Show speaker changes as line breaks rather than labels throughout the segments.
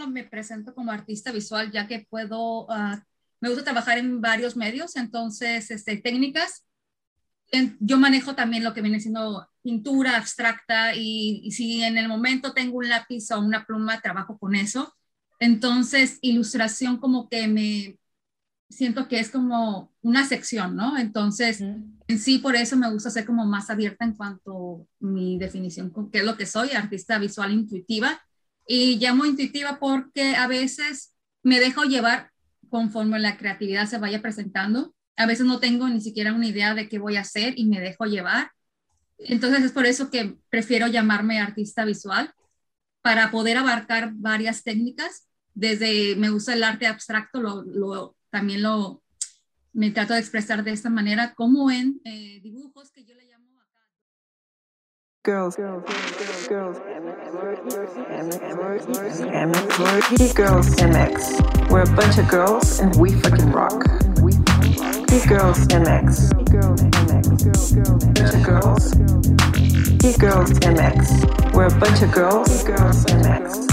solo me presento como artista visual, ya que puedo, ah, me gusta trabajar en varios medios, entonces, este, técnicas. yo manejo también lo que viene siendo pintura abstracta y, y, si en el momento tengo un lápiz o una pluma, trabajo con eso. Entonces, ilustración como que me siento que es como una sección, ¿no? Entonces, en sí, por eso me gusta ser como más abierta en cuanto a mi definición, qué es lo que soy, artista visual intuitiva. Y llamo intuitiva porque a veces me dejo llevar conforme la creatividad se vaya presentando. A veces no tengo ni siquiera una idea de qué voy a hacer y me dejo llevar. Entonces es por eso que prefiero llamarme artista visual, para poder abarcar varias técnicas desde me gusta el arte abstracto, lo, también lo me trato de expresar de esta manera, como en eh, dibujos que yo. Girls, girls, girls, girls, girls, girls, girls, MX. We're a bunch of girls and we fucking rock. Geek Girls MX. Girls MX. Bunch of girls. Geek Girls MX. We're a bunch of girls. Girls MX.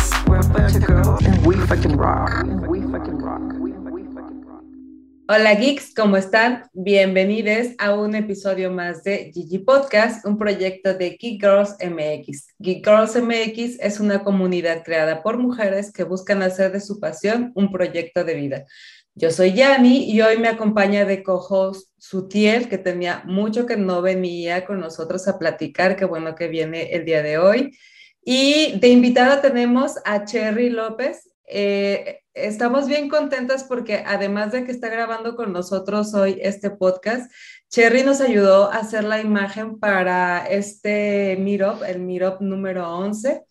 Hola geeks, ¿cómo están? Bienvenidos a un episodio más de Gigi Podcast, un proyecto de Geek Girls MX. Geek Girls MX es una comunidad creada por mujeres que buscan hacer de su pasión un proyecto de vida. Yo soy Yanni y hoy me acompaña de co-host Sutiel, que tenía mucho que no venía con nosotros a platicar, qué bueno que viene el día de hoy. Y de invitada tenemos a Cherry López. Eh, estamos bien contentas porque además de que está grabando con nosotros hoy este podcast, Cherry nos ayudó a hacer la imagen para este Meetup, el Meetup número 11.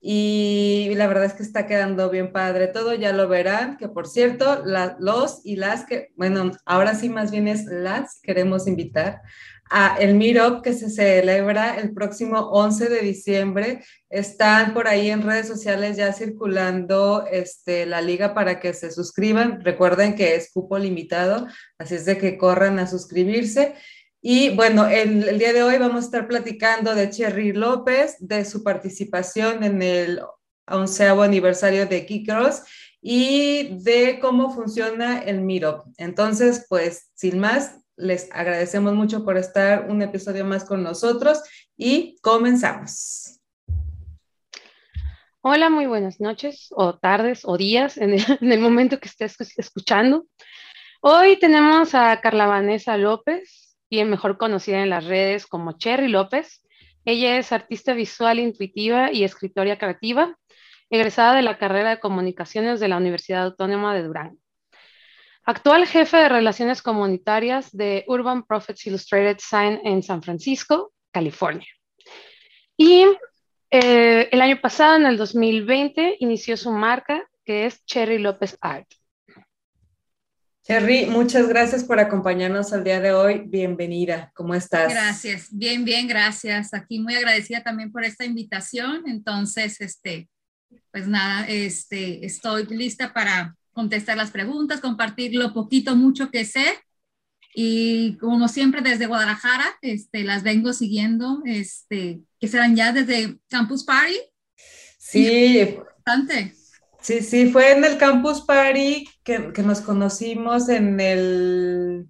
Y la verdad es que está quedando bien padre todo, ya lo verán, que por cierto, los y las que, bueno, ahora sí más bien es las queremos invitar a el Meetup que se celebra el próximo 11 de diciembre. Están por ahí en redes sociales ya circulando este, la liga para que se suscriban. Recuerden que es cupo limitado, así es de que corran a suscribirse. Y bueno, el, el día de hoy vamos a estar platicando de Cherry López, de su participación en el onceavo aniversario de Kikros y de cómo funciona el Meetup. Entonces, pues, sin más, les agradecemos mucho por estar un episodio más con nosotros y comenzamos.
Hola, muy buenas noches o tardes o días en el, momento que estés escuchando. Hoy tenemos a Carla Vanessa López, bien mejor conocida en las redes como Cherry López. Ella es artista visual intuitiva y escritora creativa, egresada de la carrera de comunicaciones de la Universidad Autónoma de Durango actual jefe de relaciones comunitarias de Urban Prophets Illustrated Sign en San Francisco, California. Y eh, el año pasado, en el 2020, inició su marca, que es Cherry López Art.
Cherry, muchas gracias por acompañarnos al día de hoy. Bienvenida. ¿Cómo estás?
Gracias. Bien, bien, gracias. Aquí muy agradecida también por esta invitación. Entonces, este, pues nada, este, estoy lista para contestar las preguntas, compartir lo poquito, mucho que sé. Y como siempre desde Guadalajara, este, las vengo siguiendo, este, que serán ya desde Campus Party.
Sí, bastante. Sí, sí, fue en el Campus Party que, que nos conocimos en el,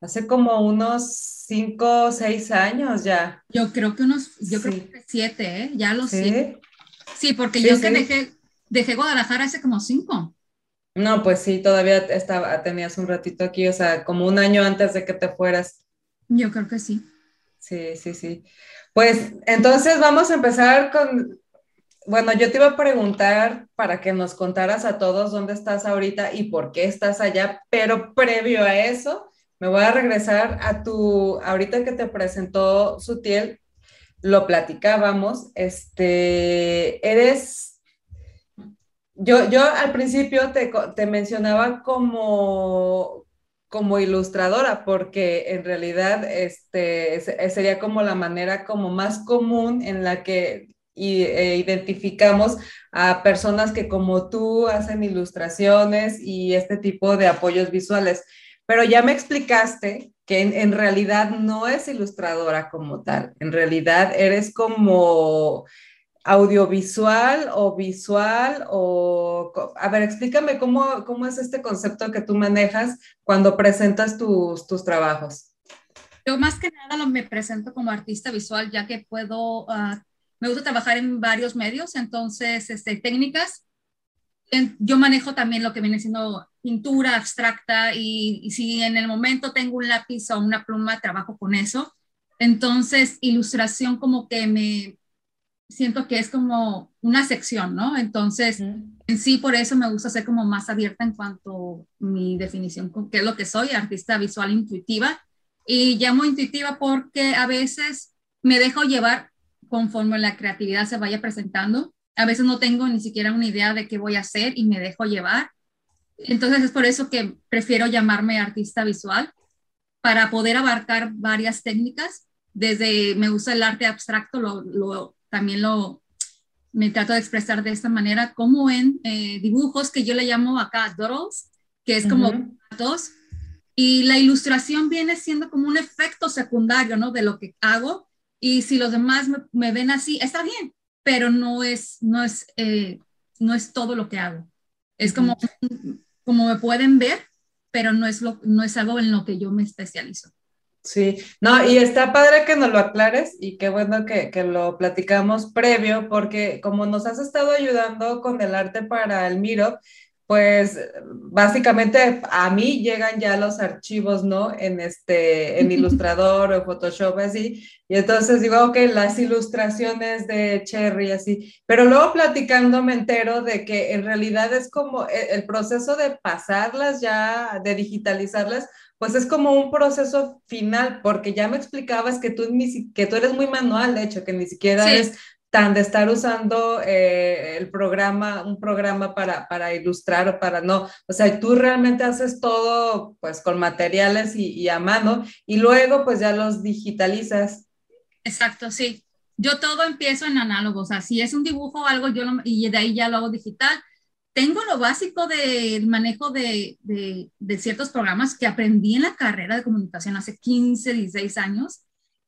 hace como unos cinco o seis años ya.
Yo creo que unos, yo creo que siete, ¿eh? ya lo sé. Sí, porque yo que dejé, dejé Guadalajara hace como cinco.
No, pues sí, todavía estaba, tenías un ratito aquí, o sea, como un año antes de que te fueras.
Yo creo que sí.
Sí, sí, sí. Pues entonces vamos a empezar con, bueno, yo te iba a preguntar para que nos contaras a todos dónde estás ahorita y por qué estás allá, pero previo a eso, me voy a regresar a tu, ahorita que te presentó Sutiel, lo platicábamos, este, eres yo, yo al principio te, mencionaba como, como ilustradora, porque en realidad este, sería como la manera como más común en la que e identificamos a personas que como tú hacen ilustraciones y este tipo de apoyos visuales. Pero ya me explicaste que en realidad no es ilustradora como tal, en realidad eres como audiovisual o visual o, a ver, explícame cómo, cómo es este concepto que tú manejas cuando presentas tus, tus trabajos.
Yo más que nada me presento como artista visual, ya que puedo, uh, me gusta trabajar en varios medios, entonces, este, técnicas. Yo manejo también lo que viene siendo pintura abstracta y, y si en el momento tengo un lápiz o una pluma, trabajo con eso. Entonces, ilustración como que me, siento que es como una sección, ¿no? Entonces, en sí, por eso me gusta ser como más abierta en cuanto a mi definición, qué es lo que soy, artista visual intuitiva. Y llamo intuitiva porque a veces me dejo llevar conforme la creatividad se vaya presentando. A veces no tengo ni siquiera una idea de qué voy a hacer y me dejo llevar. Entonces es por eso que prefiero llamarme artista visual, para poder abarcar varias técnicas. Desde me gusta el arte abstracto, lo, lo también lo me trato de expresar de esta manera, como en eh, dibujos que yo le llamo acá doodles, que es como gatos, y la ilustración viene siendo como un efecto secundario, ¿no? De lo que hago, y si los demás me, ven así, está bien, pero no es, no es, eh, no es todo lo que hago. Es como, como me pueden ver, pero no es, lo, no es algo en lo que yo me especializo.
Sí, no, y está padre que nos lo aclares y qué bueno que, que, lo platicamos previo, porque como nos has estado ayudando con el arte para el Miro, pues básicamente a mí llegan ya los archivos, ¿no? En este, en Ilustrador o Photoshop así, y entonces digo, ok, las ilustraciones de Cherry así, pero luego platicando me entero de que en realidad es como e, el proceso de pasarlas ya, de digitalizarlas, pues es como un proceso final, porque ya me explicabas que tú, ni, que tú eres muy manual, de hecho, que ni siquiera es tan de estar usando eh, el programa, un programa para, para, ilustrar o para no. O sea, tú realmente haces todo pues con materiales y, y, a mano y luego pues ya los digitalizas.
Exacto, sí. Yo todo empiezo en análogo, o sea, si es un dibujo o algo, yo lo, y de ahí ya lo hago digital tengo lo básico del manejo de, de, ciertos programas que aprendí en la carrera de comunicación hace 15, 16 años,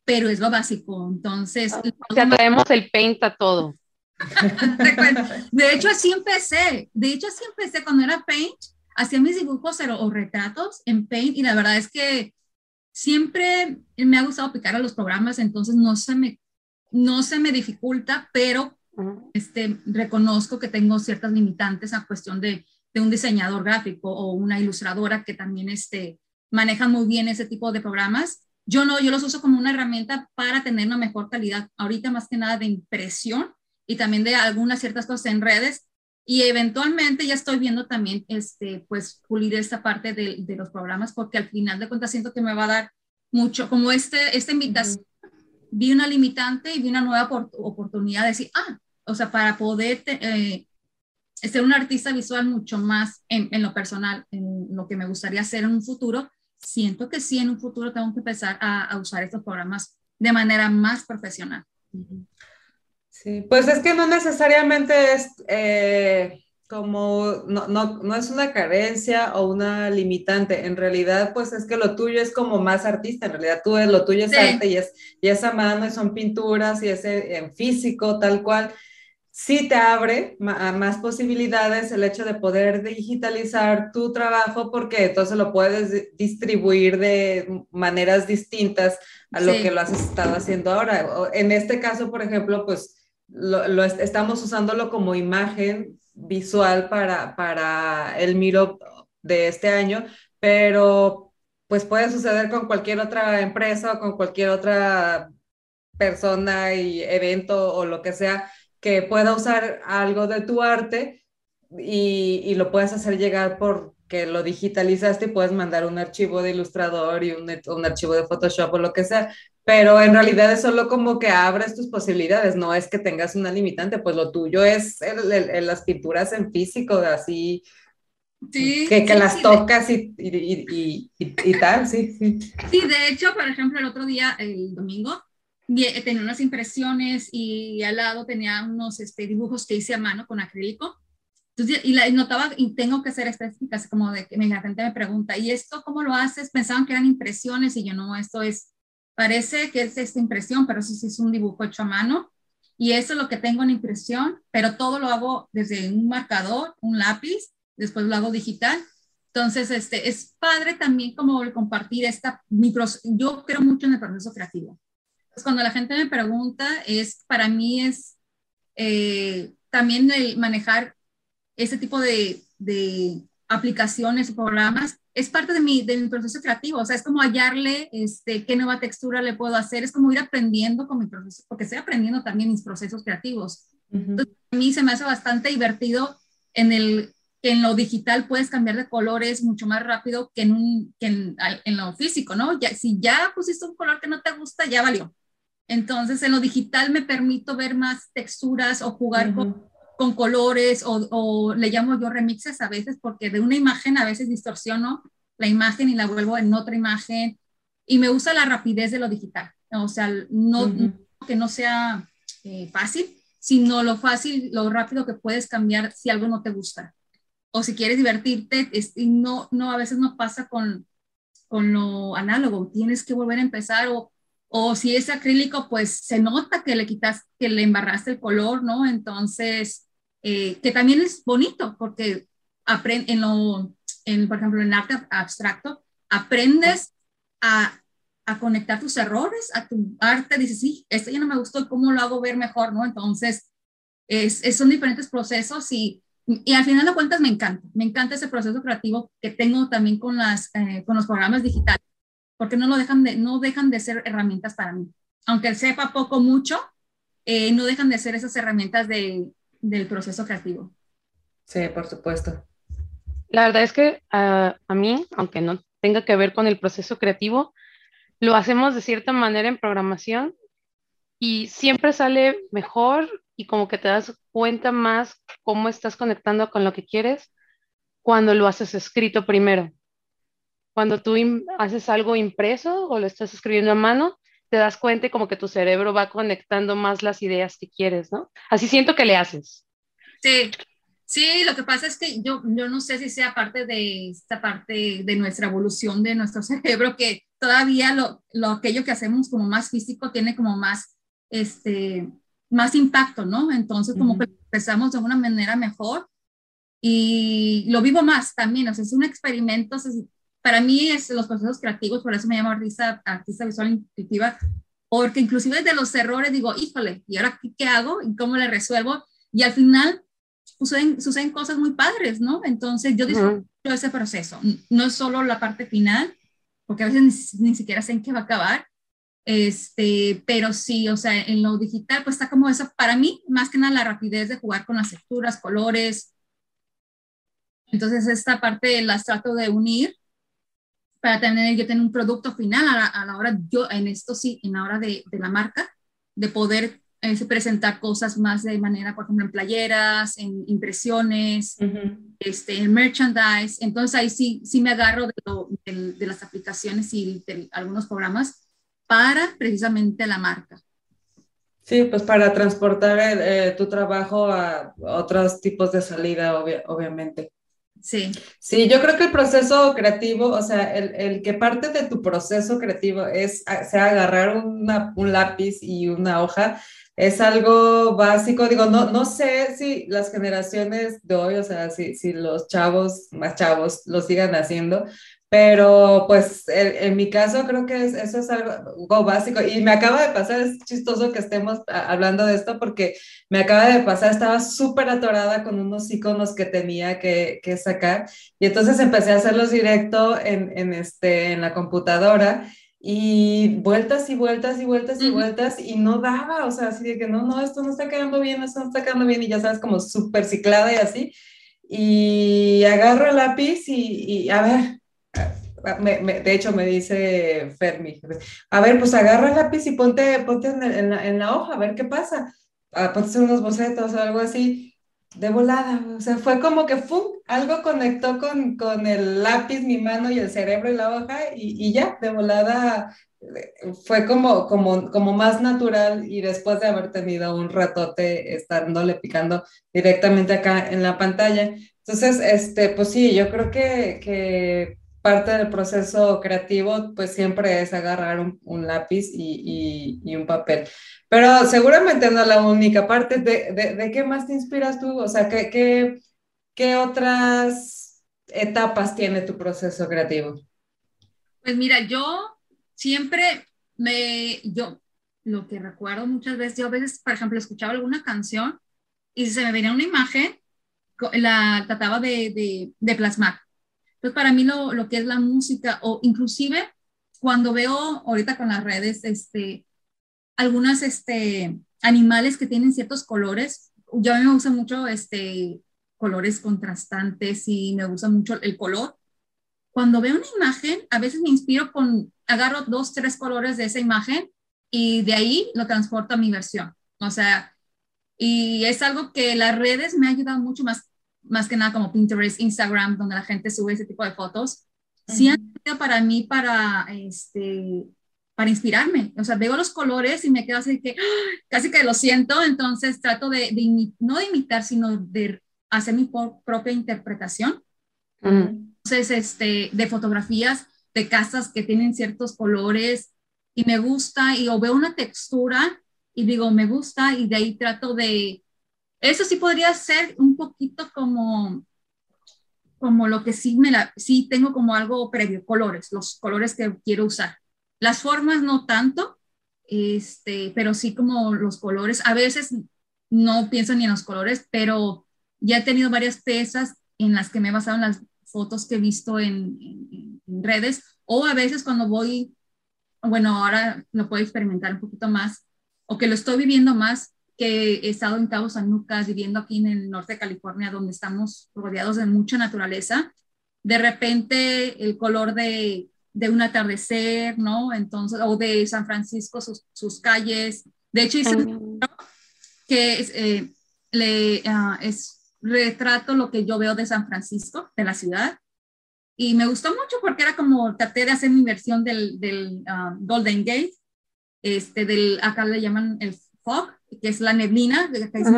pero es lo básico. Entonces...
Ah, o sea, traemos el Paint a todo.
de hecho, así empecé. De hecho, así empecé cuando era Paint. Hacía mis dibujos o retratos en Paint y la verdad es que siempre me ha gustado picar a los programas, entonces no se me, no se me dificulta, pero este, reconozco que tengo ciertas limitantes a cuestión de, de, un diseñador gráfico o una ilustradora que también este, manejan muy bien ese tipo de programas. Yo no, yo los uso como una herramienta para tener una mejor calidad, ahorita más que nada de impresión y también de algunas ciertas cosas en redes. Y eventualmente ya estoy viendo también, este, pues, pulir esta parte de, de los programas, porque al final de cuentas siento que me va a dar mucho, como este, esta invitación, vi una limitante y vi una nueva oportunidad de decir, ah, o sea, para poder eh, ser un artista visual mucho más en, lo personal, en lo que me gustaría hacer en un futuro, siento que sí, en un futuro tengo que empezar a, usar estos programas de manera más profesional.
Sí, pues es que no necesariamente es eh, como, no, no, no, es una carencia o una limitante, en realidad pues es que lo tuyo es como más artista, en realidad tú lo tuyo es arte y es, y es a mano y son pinturas y es en físico tal cual sí te abre a más posibilidades el hecho de poder digitalizar tu trabajo porque entonces lo puedes distribuir de maneras distintas a lo que lo has estado haciendo ahora. En este caso, por ejemplo, pues lo, estamos usándolo como imagen visual para, para el Miro de este año, pero pues puede suceder con cualquier otra empresa o con cualquier otra persona y evento o lo que sea que pueda usar algo de tu arte y, y lo puedes hacer llegar por que lo digitalizaste y puedes mandar un archivo de ilustrador y un, un, archivo de Photoshop o lo que sea, pero en realidad es solo como que abres tus posibilidades, no es que tengas una limitante, pues lo tuyo es el, las pinturas en físico, así, sí, que, que las tocas y, y, y, tal, sí, sí.
Sí, de hecho, por ejemplo, el otro día, el domingo, eh, tenía unas impresiones y al lado tenía unos este, dibujos que hice a mano con acrílico. Entonces, y, la, notaba, y tengo que ser específica, como de que la gente me pregunta, ¿y esto cómo lo haces? Pensaban que eran impresiones y yo no, esto es, parece que es esta impresión, pero sí, sí es un dibujo hecho a mano. y eso es lo que tengo en impresión, pero todo lo hago desde un marcador, un lápiz, después lo hago digital. Entonces, este, es padre también como compartir esta, mi yo creo mucho en el proceso creativo. Entonces, cuando la gente me pregunta, es, para mí es eh, también el manejar ese tipo de, de aplicaciones o programas es parte de mi, de mi proceso creativo, o sea, es como hallarle este, qué nueva textura le puedo hacer, es como ir aprendiendo con mi proceso, porque estoy aprendiendo también mis procesos creativos. Entonces, a mí se me hace bastante divertido en el que en lo digital puedes cambiar de colores mucho más rápido que en, un, que en, en, lo físico, ¿no? Ya, si ya pusiste un color que no te gusta, ya valió. Entonces, en lo digital me permito ver más texturas o jugar con, con, colores o, o, le llamo yo remixes a veces porque de una imagen a veces distorsiono la imagen y la vuelvo en otra imagen y me gusta la rapidez de lo digital. O sea, no, que no sea eh, fácil, sino lo fácil, lo rápido que puedes cambiar si algo no te gusta. O si quieres divertirte, y no, no, a veces no pasa con, con lo análogo, tienes que volver a empezar o, o si es acrílico, pues se nota que le quitas, que le embarraste el color, ¿no? Entonces, eh, que también es bonito porque aprende, en lo, en, por ejemplo, en arte abstracto, aprendes a, a, conectar tus errores a tu arte, dices, sí, esto ya no me gustó, ¿cómo lo hago ver mejor, no? Entonces, es, es, son diferentes procesos y y al final de cuentas me encanta, me encanta ese proceso creativo que tengo también con, las, eh, con los programas digitales, porque no, lo dejan de, no dejan de ser herramientas para mí. Aunque sepa poco mucho, eh, no dejan de ser esas herramientas de, del proceso creativo.
Sí, por supuesto.
La verdad es que uh, a mí, aunque no tenga que ver con el proceso creativo, lo hacemos de cierta manera en programación y siempre sale mejor y como que te das cuenta más cómo estás conectando con lo que quieres cuando lo haces escrito primero. Cuando tú haces algo impreso o lo estás escribiendo a mano, te das cuenta y como que tu cerebro va conectando más las ideas que quieres, ¿no? Así siento que le haces.
Sí, sí, lo que pasa es que yo, yo no sé si sea parte de esta parte de nuestra evolución de nuestro cerebro, que todavía lo, lo aquello que hacemos como más físico tiene como más, este, más impacto, ¿no? Entonces, como que empezamos de una manera mejor y lo vivo más también, o sea, es un experimento, para mí es los procesos creativos, por eso me llamo artista, artista visual intuitiva, porque inclusive de los errores digo, híjole, ¿y ahora qué, hago? ¿Y cómo le resuelvo? Y al final suceden, suceden cosas muy padres, ¿no? Entonces yo disfruto ese proceso, no es solo la parte final, porque a veces ni, ni siquiera sé en qué va a acabar, este, pero sí, o sea, en lo digital, pues está como eso, para mí, más que nada la rapidez de jugar con las texturas, colores. Entonces, esta parte las trato de unir para tener, yo tener un producto final a la, hora, yo en esto sí, en la hora de, de la marca, de poder eh, presentar cosas más de manera, por ejemplo, en playeras, en impresiones, este, en merchandise. Entonces ahí sí, sí me agarro de, de las aplicaciones y de algunos programas para precisamente la marca.
Sí, pues para transportar eh, tu trabajo a otros tipos de salida, obviamente.
Sí.
Sí, yo creo que el proceso creativo, o sea, el, el que parte de tu proceso creativo es, sea, agarrar una, un lápiz y una hoja, es algo básico. Digo, no, no sé si las generaciones de hoy, o sea, si, si los chavos, más chavos, lo sigan haciendo, pero pues en, mi caso creo que eso es algo, básico. Y me acaba de pasar, es chistoso que estemos hablando de esto porque me acaba de pasar, estaba súper atorada con unos iconos que tenía que, que, sacar. Y entonces empecé a hacerlos directo en, en, este, en la computadora. Y vueltas y vueltas y vueltas y vueltas y no daba, o sea, así de que no, no, esto no está quedando bien, esto no está quedando bien y ya sabes, como súper ciclada y así. Y agarro el lápiz y, y a ver, de hecho, me dice Fermi, a ver, pues agarra el lápiz y ponte, ponte en, la, hoja, a ver qué pasa. Ah, ponte unos bocetos o algo así, de volada. O sea, fue como que ¡fum! algo conectó con, con el lápiz, mi mano y el cerebro y la hoja y, ya, de volada fue como, como, como más natural y después de haber tenido un ratote estándole picando directamente acá en la pantalla. Entonces, este, pues sí, yo creo que, que parte del proceso creativo, pues siempre es agarrar un, lápiz y, y, un papel. Pero seguramente no es la única parte. ¿De, de, qué más te inspiras tú? O sea, ¿qué, qué, qué otras etapas tiene tu proceso creativo?
Pues mira, yo siempre me, yo lo que recuerdo muchas veces, yo a veces, por ejemplo, escuchaba alguna canción y se me venía una imagen, la trataba de, de, de plasmar. Entonces, para mí lo, lo, que es la música, o inclusive cuando veo ahorita con las redes, este, algunas, este, animales que tienen ciertos colores, yo a mí me gusta mucho, este, colores contrastantes y me gusta mucho el color. Cuando veo una imagen, a veces me inspiro con, agarro dos, tres colores de esa imagen y de ahí lo transporto a mi versión. O sea, y es algo que las redes me han ayudado mucho más, más que nada como Pinterest, Instagram, donde la gente sube ese tipo de fotos. Sí han sido para mí para, este, para inspirarme. O sea, veo los colores y me quedo así que ¡ah! casi que lo siento, entonces trato de, de no de imitar, sino de hacer mi propia interpretación. Entonces, este, de fotografías de casas que tienen ciertos colores y me gusta y o veo una textura y digo, me gusta y de ahí trato de, eso sí podría ser un poquito como, como lo que sí me la, sí tengo como algo previo, colores, los colores que quiero usar. Las formas no tanto, este, pero sí como los colores. A veces no pienso ni en los colores, pero ya he tenido varias piezas en las que me he basado en las fotos que he visto en, redes o a veces cuando voy, bueno, ahora lo puedo experimentar un poquito más o que lo estoy viviendo más, que he estado en Cabo San Lucas, viviendo aquí en el norte de California, donde estamos rodeados de mucha naturaleza, de repente el color de, de un atardecer, ¿no? Entonces, o de San Francisco, sus, sus calles. De hecho, hice un que es, eh, le, uh, es retrato lo que yo veo de San Francisco, de la ciudad. Y me gustó mucho porque era como, traté de hacer mi versión del, del ah, Golden Gate, este, del, acá le llaman el fog, que es la neblina, que es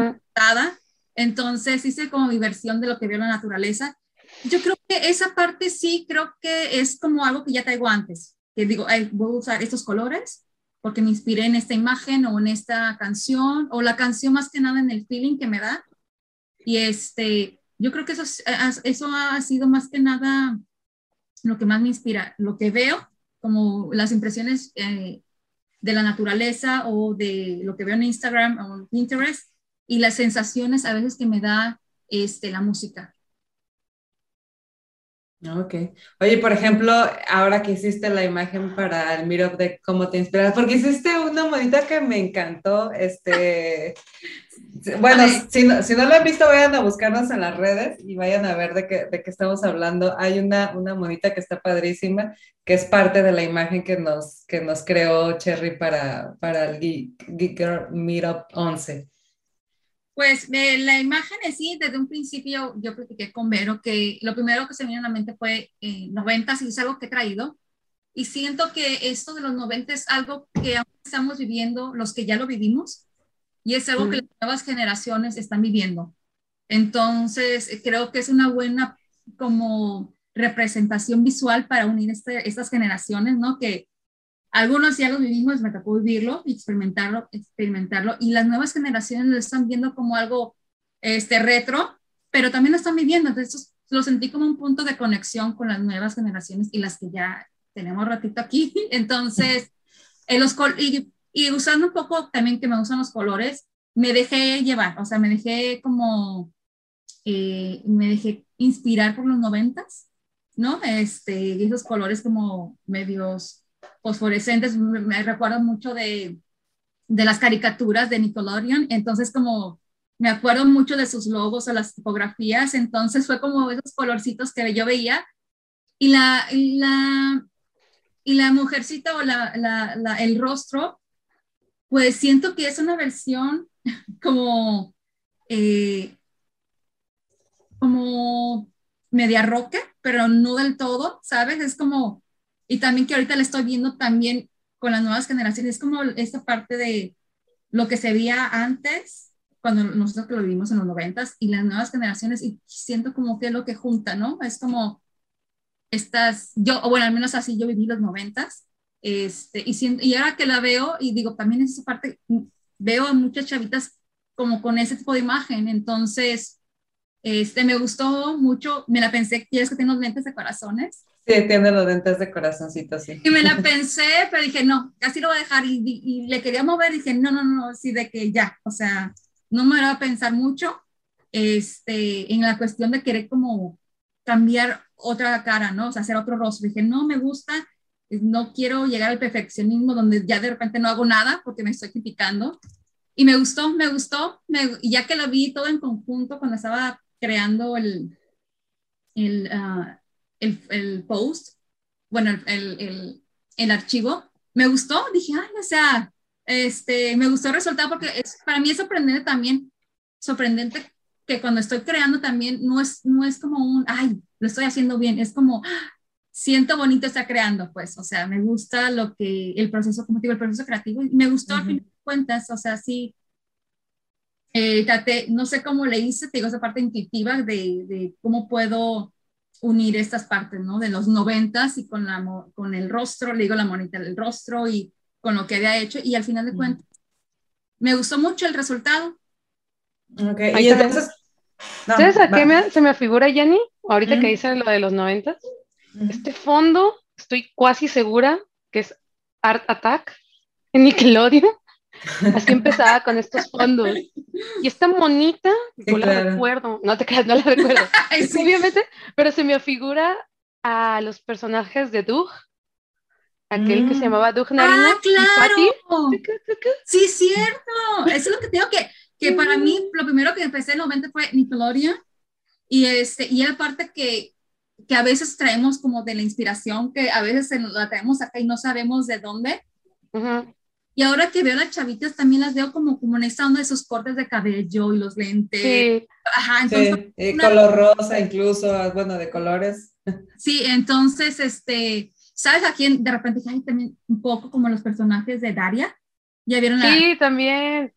Entonces hice como mi versión de lo que veo en la naturaleza. Yo creo que esa parte sí, creo que es como algo que ya traigo antes, que digo, voy a usar estos colores porque me inspiré en esta imagen o en esta canción, o la canción más que nada en el feeling que me da. Y este, yo creo que eso, eso ha sido más que nada lo que más me inspira, lo que veo, como las impresiones eh, de la naturaleza o de lo que veo en Instagram o en Pinterest y las sensaciones a veces que me da este, la música.
Ok. Oye, por ejemplo, ahora que hiciste la imagen para el Meetup de cómo te inspiras, porque hiciste una monita que me encantó, este, bueno, si no, si no lo han visto, vayan a buscarnos en las redes y vayan a ver de qué, de qué estamos hablando. Hay una, una monita que está padrísima, que es parte de la imagen que nos, que nos creó Cherry para, para el Geek, Girl Meetup 11.
Pues la imagen es sí, desde un principio yo platiqué con Vero que lo primero que se me vino a la mente fue eh, 90 y es algo que he traído. Y siento que esto de los 90 es algo que aún estamos viviendo, los que ya lo vivimos, y es algo que las nuevas generaciones están viviendo. Entonces, eh, creo que es una buena como representación visual para unir este, estas generaciones, ¿no? Que algunos ya lo vivimos, me tocó vivirlo y experimentarlo, experimentarlo, y las nuevas generaciones lo están viendo como algo este, retro, pero también lo están viviendo, entonces lo sentí como un punto de conexión con las nuevas generaciones y las que ya tenemos ratito aquí, entonces, en los, y y usando un poco también que me gustan los colores, me dejé llevar, o sea, me dejé como, eh, me dejé inspirar por los noventas, ¿no? Este, esos colores como medios fosforescentes, me, recuerdo mucho de, de las caricaturas de Nickelodeon, entonces como me acuerdo mucho de sus logos o las tipografías, entonces fue como esos colorcitos que yo veía y la, la, y la mujercita o la, la, el rostro pues siento que es una versión como, eh, como media roca, pero no del todo, ¿sabes? Es como, y también que ahorita le estoy viendo también con las nuevas generaciones, es como esta parte de lo que se veía antes, cuando nosotros que lo vivimos en los noventas, y las nuevas generaciones, y siento como que es lo que junta, ¿no? Es como, estas, yo, o bueno, al menos así yo viví los noventas, este, y, y ahora que la veo, y digo, también en esa parte, veo a muchas chavitas como con ese tipo de imagen, entonces, este, me gustó mucho, me la pensé, ¿quieres que tenga los lentes de corazones?
Sí, tiene los lentes de corazoncito, sí.
Y me la pensé, pero dije, no, casi lo voy a dejar, y, y, le quería mover, y dije, no, no, no, sí, de que ya, o sea, no me voy a pensar mucho, este, en la cuestión de querer como cambiar otra cara, ¿no? O sea, hacer otro rostro. Dije, no me gusta, no quiero llegar al perfeccionismo donde ya de repente no hago nada porque me estoy criticando. Y me gustó, me gustó, y ya que lo vi todo en conjunto cuando estaba creando el, el, ah, el, el post, bueno, el, el, el, archivo, me gustó, dije, ay, o sea, este, me gustó el resultado porque es, para mí es sorprendente también, sorprendente que cuando estoy creando también no es, no es como un, ay, lo estoy haciendo bien, es como, siento bonito estar creando, pues, o sea, me gusta lo que, el proceso, como digo, el proceso creativo, y me gustó al final de cuentas, o sea, sí, eh, no sé cómo le hice, te digo, esa parte intuitiva de, de, cómo puedo unir estas partes, ¿no? De los noventas y con, la, con el rostro, le digo la monita del rostro y con lo que había hecho, y al final de cuentas, me gustó mucho el resultado.
Ok, y entonces,
¿Sabes a qué me, se me figura, Jenny? Ahorita que dice lo de los noventas. Este fondo, estoy casi segura que es Art Attack en Nickelodeon. Así empezaba con estos fondos. Y esta monita, no la recuerdo, no te creas, no la recuerdo. Obviamente, pero se me figura a los personajes de Doug, aquel que se mm. llamaba Doug Narina.
¡Ah, claro! Sí, cierto. Eso es lo que tengo que que para mí lo primero que empecé en el momento fue Nickelodeon y, este, y aparte que, que a veces traemos como de la inspiración, que a veces la traemos acá y no sabemos de dónde. Y ahora que veo a las chavitas también las veo como, como en esta onda de esos cortes de cabello y los lentes.
Sí. Ajá, entonces. Sí, color rosa incluso, bueno, de colores.
Sí, entonces, este, ¿sabes a quién de repente hay también un poco como los personajes de Daria? ¿Ya vieron
la... Sí, también.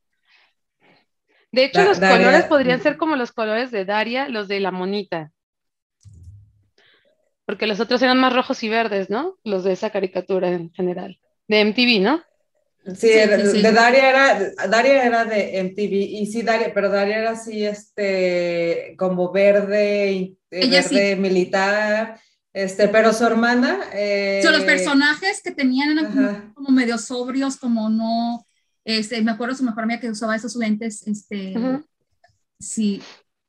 De hecho, los colores podrían ser como los colores de Daria, los de la monita. Porque los otros eran más rojos y verdes, ¿no? Los de esa caricatura en general. De MTV, ¿no?
Sí, de Daria era, Daria era de MTV, y sí, Daria, pero Daria era así, este, como verde, verde militar, este, pero su hermana...
Eh... los personajes que tenían eran como medio sobrios, como no, este, me acuerdo su mejor amiga que usaba esos lentes, este, sí,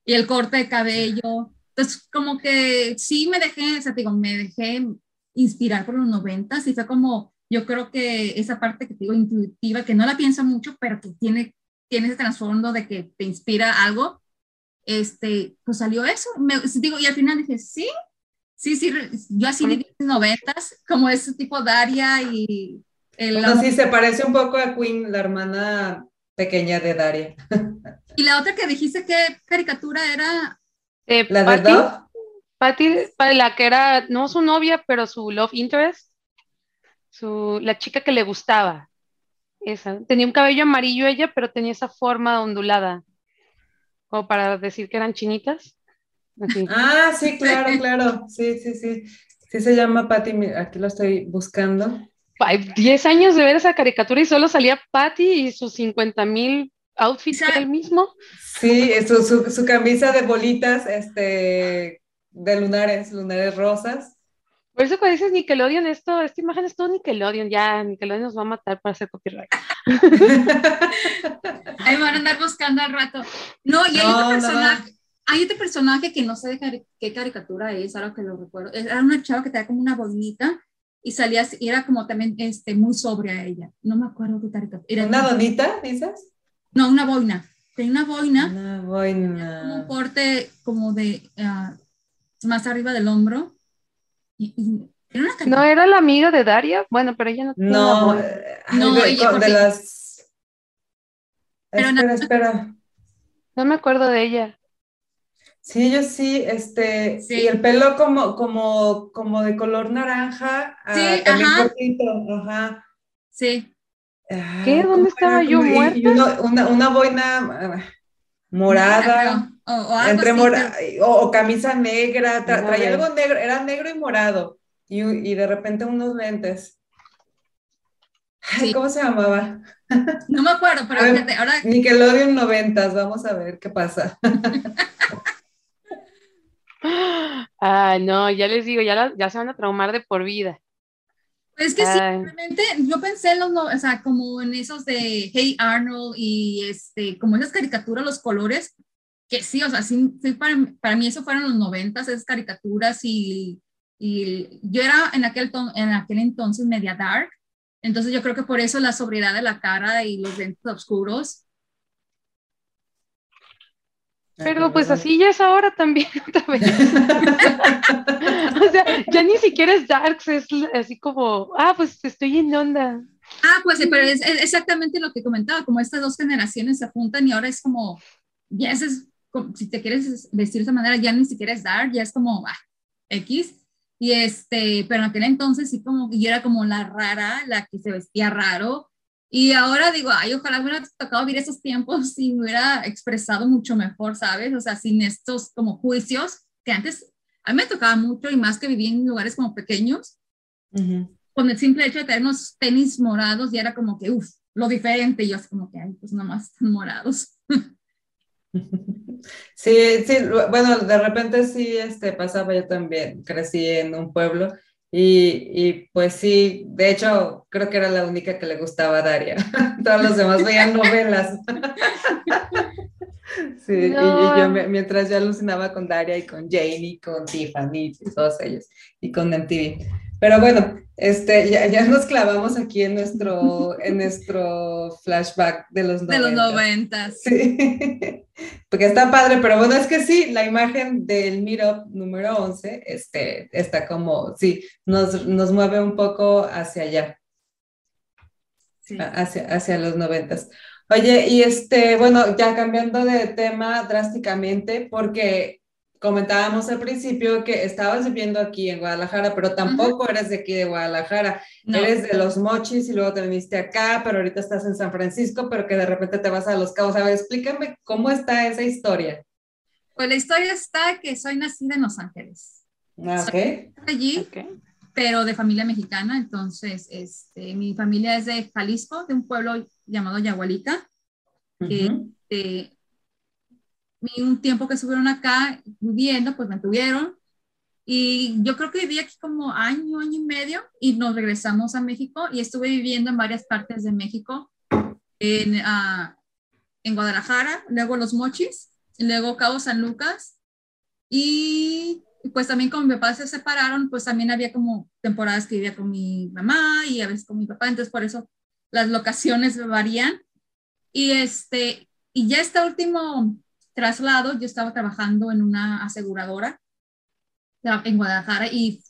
y el corte de cabello. Entonces, como que sí me dejé, o sea, digo, me dejé inspirar por los noventas y fue como, yo creo que esa parte que te digo intuitiva, que no la pienso mucho, pero que tiene, tiene ese trasfondo de que te inspira algo, este, pues salió eso. Me, digo, y al final dije, sí, sí, sí, yo así viví en noventas, como ese tipo Daria y
el, sí, se parece un poco a Queen, la hermana pequeña de Daria.
Y la otra que dijiste que caricatura era...
Eh, ¿La de Patty, la que era, no su novia, pero su love interest, su, la chica que le gustaba. Esa. Tenía un cabello amarillo ella, pero tenía esa forma ondulada, como para decir que eran chinitas.
Ah, sí, claro, claro. Sí, sí, sí. Sí se llama Patty, aquí lo estoy buscando.
10 años de ver esa caricatura y solo salía Patty y sus 50 mil outfits el mismo.
Sí, su, su, su, camisa de bolitas, este, de lunares, lunares rosas.
Por eso cuando dices Nickelodeon, esto, esta imagen es todo Nickelodeon, ya Nickelodeon nos va a matar para hacer copyright.
Ahí van a andar buscando al rato. No, y hay otro personaje, hay otro personaje que no sé de qué caricatura es, ahora que lo recuerdo. Era una chava que tenía como una boinita y salía, y era como también este, muy sobria ella. No me acuerdo qué caricatura. Era
¿Una donita, dices?
No, una boina. Tenía una boina.
Una boina.
Como un corte como de uh, más arriba del hombro. Y,
era una ¿No era la amiga de Daria? Bueno, pero ella no
No, no de, ella, de las... Pero espera, no, espera.
No me acuerdo de ella.
Sí, yo sí, este, sí. y el pelo como, como, como de color naranja,
sí, ajá.
cortito, ajá.
Sí.
¿Qué? ¿Dónde estaba yo muerta?
Una, una, boina ah, morada.
O,
Entre o, camisa negra, traía algo negro, era negro y morado. Y, y de repente unos lentes. ¿Cómo se llamaba?
No me acuerdo, pero fíjate, ahora...
Nickelodeon noventas, vamos a ver qué pasa.
ah, no, ya les digo, ya, ya se van a traumar de por vida.
Es que sí, realmente yo pensé en los, o sea, como en esos de Hey Arnold y este, como esas caricaturas, los colores, que sí, o sea, sí, para, para, mí eso fueron los noventas, esas caricaturas y, y yo era en aquel, en aquel entonces media dark, entonces yo creo que por eso la sobriedad de la cara y los lentes oscuros.
Pero pues así ya es ahora también otra vez. o sea, ya ni siquiera es darks, es así como, ah, pues estoy en onda.
Ah, pues pero es, exactamente lo que comentaba, como estas dos generaciones se apuntan y ahora es como, ya es, si te quieres vestir de esa manera, ya ni siquiera es dark, ya es como, ah, X. Y este, pero en aquel entonces sí como, yo era como la rara, la que se vestía raro. Y ahora digo, ay, ojalá me hubiera tocado vivir esos tiempos y me hubiera expresado mucho mejor, ¿sabes? O sea, sin estos como juicios que antes a mí me tocaba mucho y más que vivía en lugares como pequeños. Con el simple hecho de tener unos tenis morados y era como que, uff, lo diferente. Y yo así como que, ay, pues nomás están morados.
Sí, sí, bueno, de repente sí este, pasaba, yo también crecí en un pueblo y, y, pues sí, de hecho creo que era la única que le gustaba a Daria, todos los demás veían novelas. Sí, y, yo mientras yo alucinaba con Daria y con Janie, con Tiffany y todos ellos, y con MTV. Pero bueno, este, ya, ya, nos clavamos aquí en nuestro, en nuestro flashback de los 90.
De los 90.
Sí. Porque está padre, pero bueno, es que sí, la imagen del Meetup número 11 este, está como, sí, nos, nos mueve un poco hacia allá. Sí. Hacia, hacia los 90. Oye, y este, bueno, ya cambiando de tema drásticamente, porque comentábamos al principio que estabas viviendo aquí en Guadalajara, pero tampoco eres de aquí de Guadalajara, eres de los mochis y luego te viniste acá, pero ahorita estás en San Francisco, pero que de repente te vas a Los Cabos. A ver, explícame cómo está esa historia.
Pues la historia está que soy nacida en Los Ángeles.
Ah, ok.
allí, pero de familia mexicana, entonces este, mi familia es de Jalisco, de un pueblo llamado Yagualita, que un tiempo que estuvieron acá viviendo, pues me tuvieron. Y yo creo que viví aquí como año, año y medio y nos regresamos a México y estuve viviendo en varias partes de México, en, uh, en Guadalajara, luego Los Mochis, luego Cabo San Lucas y pues también como mi papá se separaron, pues también había como temporadas que vivía con mi mamá y a veces con mi papá, entonces por eso las locaciones varían. Y este, y ya este último traslado, yo estaba trabajando en una aseguradora en Guadalajara y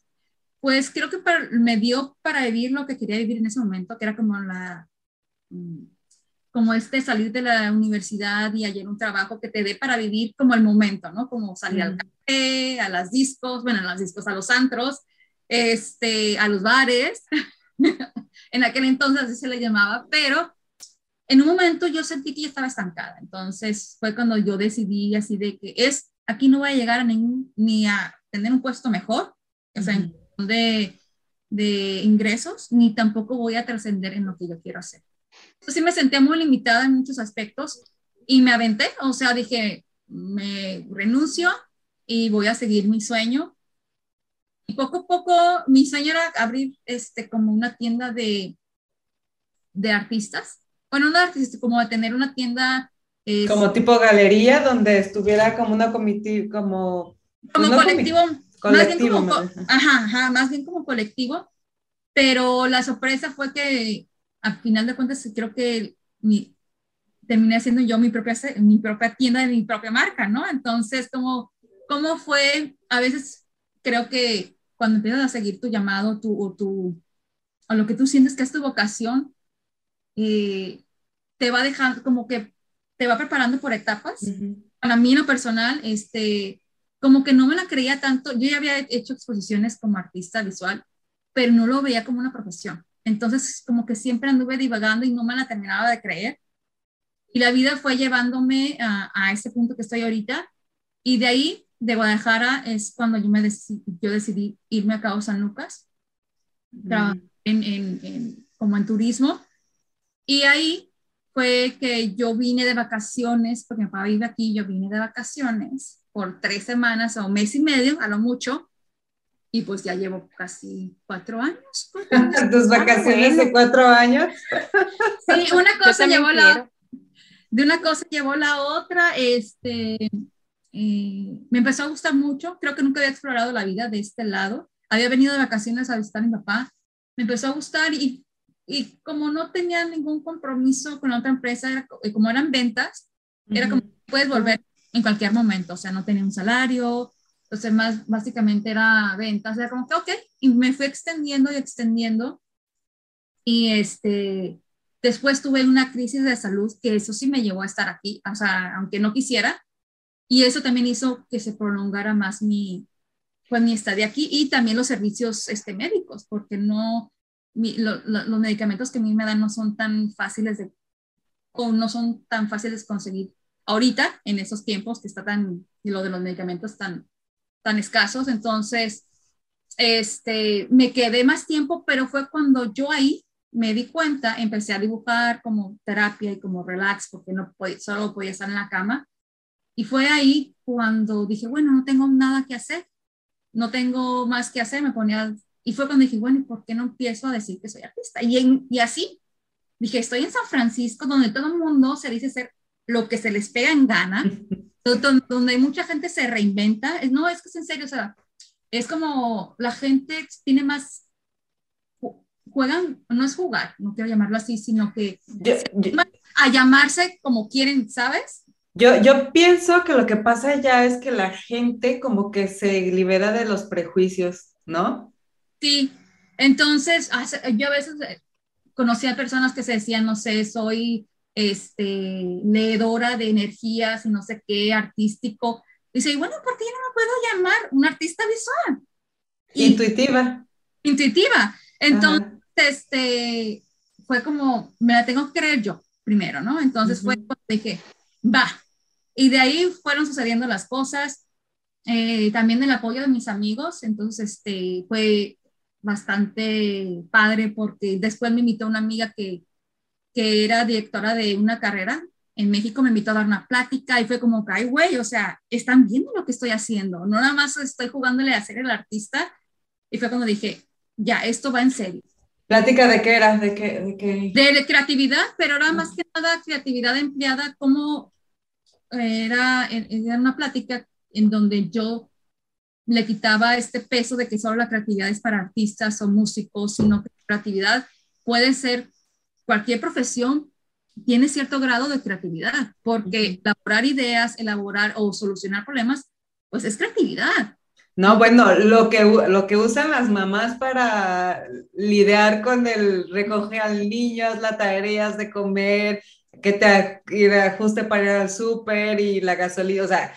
pues creo que me dio para vivir lo que quería vivir en ese momento, que era como la, mm, como este salir de la universidad y hallar un trabajo que te dé para vivir como el momento, ¿no? Como salir al café, a las discos, bueno, a las discos, a los antros, este, a los bares. en aquel entonces así se le llamaba, pero en un momento yo sentí que ya estaba estancada. Entonces fue cuando yo decidí así de que es, aquí no voy a llegar a ningún, ni a tener un puesto mejor, o sea, de, de ingresos, ni tampoco voy a trascender en lo que yo quiero hacer. Entonces sí me sentía muy limitada en muchos aspectos y me aventé, o sea, dije, me renuncio y voy a seguir mi sueño. Y poco a poco mi sueño era abrir este, como una tienda de, de artistas bueno, una, como de tener una tienda.
como tipo galería donde estuviera como una comitiva, como...
Como colectivo, más bien como, ajá, ajá, más bien como colectivo, pero la sorpresa fue que al final de cuentas creo que mi, terminé haciendo yo mi propia, mi propia tienda de mi propia marca, ¿no? Entonces, como, ¿cómo fue? A veces creo que cuando empiezas a seguir tu llamado tu, o, tu, o lo que tú sientes que es tu vocación, eh, te va dejando, como que te va preparando por etapas. Para mí, en lo personal, este, como que no me la creía tanto. Yo ya había hecho exposiciones como artista visual, pero no lo veía como una profesión. Entonces, como que siempre anduve divagando y no me la terminaba de creer. Y la vida fue llevándome a, a este punto que estoy ahorita, Y de ahí, de Guadalajara, es cuando yo, me decidí, yo decidí irme a Cabo San Lucas, mm. en, en, como en turismo. Y ahí fue que yo vine de vacaciones, porque mi papá vive aquí, yo vine de vacaciones por tres semanas o un mes y medio, a lo mucho, y pues ya llevo casi cuatro años.
¿Tus vacaciones de cuatro años?
Sí, una cosa llevó la de una cosa llevó la otra, este, eh, me empezó a gustar mucho, creo que nunca había explorado la vida de este lado, había venido de vacaciones a visitar a mi papá, me empezó a gustar y y como no tenía ningún compromiso con la otra empresa, como eran ventas, era como puedes volver en cualquier momento, o sea, no tenía un salario, entonces más básicamente era ventas, era como que, ok, y me fui extendiendo y extendiendo, y este, después tuve una crisis de salud, que eso sí me llevó a estar aquí, o sea, aunque no quisiera, y eso también hizo que se prolongara más mi, pues mi estadía aquí, y también los servicios este, médicos, porque no, los medicamentos que a mí me dan no son tan fáciles de, o no son tan fáciles conseguir ahorita, en esos tiempos que está tan, y lo de los medicamentos tan, tan escasos. Entonces, este, me quedé más tiempo, pero fue cuando yo ahí me di cuenta, empecé a dibujar como terapia y como relax, porque no podía, solo podía estar en la cama. Y fue ahí cuando dije, bueno, no tengo nada que hacer, no tengo más que hacer, me ponía y fue cuando dije, bueno, ¿y por qué no empiezo a decir que soy artista? Y, y así, dije, estoy en San Francisco, donde todo el mundo se dice ser lo que se les pega en gana, donde, mucha gente se reinventa. No, es que es en serio, o sea, es como la gente tiene más, juegan, no es jugar, no quiero llamarlo así, sino que a llamarse como quieren, ¿sabes?
Yo, yo pienso que lo que pasa ya es que la gente como que se libera de los prejuicios, ¿no?
Sí, entonces yo a veces eh, conocía personas que se decían, no sé, soy este, leedora de energías y no sé qué, artístico. Dice, y bueno, ¿por qué yo no me puedo llamar un artista visual?
intuitiva.
Intuitiva. Entonces, este, fue como, me la tengo que creer yo primero, ¿no? Entonces fue cuando dije, va. Y de ahí fueron sucediendo las cosas. Eh, también el apoyo de mis amigos. Entonces, este, fue bastante padre porque después me invitó una amiga que, que era directora de una carrera en México, me invitó a dar una plática y fue como ay, güey, o sea, están viendo lo que estoy haciendo, no nada más estoy jugándole a ser el artista. Y fue cuando dije, ya, esto va en serio.
¿Plática de qué era? ¿De qué? De, qué?
de, creatividad, pero era más que nada creatividad empleada como era, era una plática en donde yo le quitaba este peso de que solo la creatividad es para artistas o músicos, sino que la creatividad puede ser cualquier profesión, tiene cierto grado de creatividad, porque elaborar ideas, elaborar o solucionar problemas, pues es creatividad.
No, bueno, lo que, lo que usan las mamás para lidiar con el recoger al niño, las tareas de comer, que te ajuste para ir al súper y la gasolina, o sea,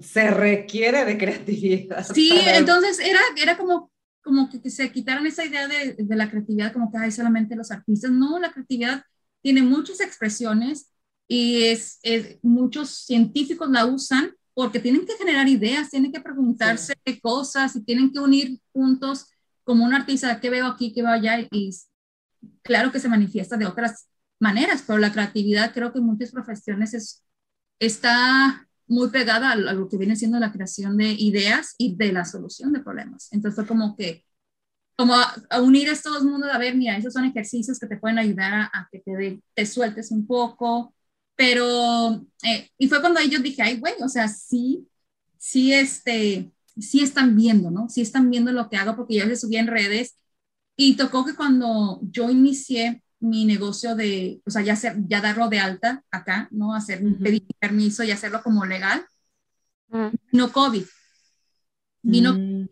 se requiere de creatividad.
Sí, entonces era, era como, como que, se quitaran esa idea de, de, la creatividad, como que hay solamente los artistas. No, la creatividad tiene muchas expresiones y es, es, muchos científicos la usan porque tienen que generar ideas, tienen que preguntarse cosas y tienen que unir puntos como un artista, ¿qué veo aquí, qué veo allá? Y claro que se manifiesta de otras maneras, pero la creatividad creo que en muchas profesiones es, está muy pegada a, lo que viene siendo la creación de ideas y de la solución de problemas. Entonces fue como que, como a, unir a estos mundos, a ver, mira, esos son ejercicios que te pueden ayudar a, que te, te sueltes un poco, pero, eh, y fue cuando yo dije, ay, güey, o sea, sí, sí, este, sí están viendo, ¿no? Sí están viendo lo que hago porque yo les subí en redes y tocó que cuando yo inicié mi negocio de, o sea, ya, hacer, ya darlo de alta acá, ¿no? Hacer, pedir permiso y hacerlo como legal. Mm. Vino COVID. Vino. Mm.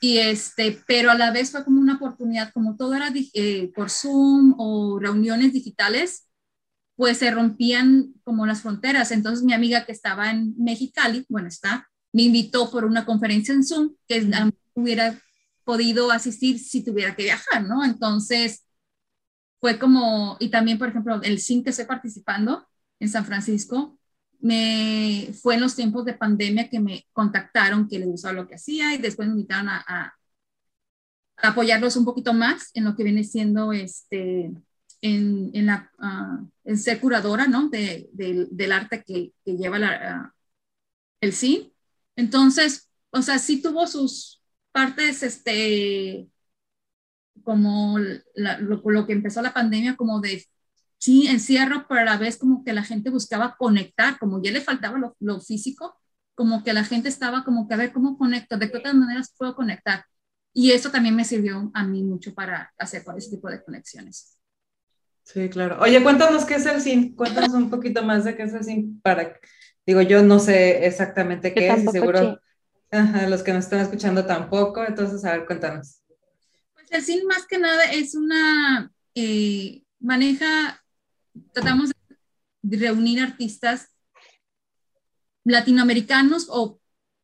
Y este, pero a la vez fue como una oportunidad, como todo era eh, por Zoom o reuniones digitales, pues se rompían como las fronteras. Entonces mi amiga que estaba en Mexicali, bueno, está, me invitó por una conferencia en Zoom que hubiera podido asistir si tuviera que viajar, ¿no? Entonces, fue como, y también, por ejemplo, el CIN que estoy participando en San Francisco, me fue en los tiempos de pandemia que me contactaron que les gustaba lo que hacía y después me invitaron a, a, apoyarlos un poquito más en lo que viene siendo este, en, en, la, uh, en ser curadora, ¿no? De, de, del arte que, que lleva la, uh, el sí. Entonces, o sea, sí tuvo sus partes, este, como la, lo, lo, que empezó la pandemia, como de sí, encierro, pero a la vez como que la gente buscaba conectar, como ya le faltaba lo, lo físico, como que la gente estaba como que a ver cómo conecto, de qué otras maneras puedo conectar. Y eso también me sirvió a mí mucho para hacer ese tipo de conexiones.
Sí, claro. Oye, cuéntanos qué es el SIN. Cuéntanos un poquito más de qué es el SIN para, digo, yo no sé exactamente qué es y seguro ajá, los que nos están escuchando tampoco. Entonces, a ver, cuéntanos.
El SIN más que nada es una, eh, maneja tratamos de reunir artistas latinoamericanos o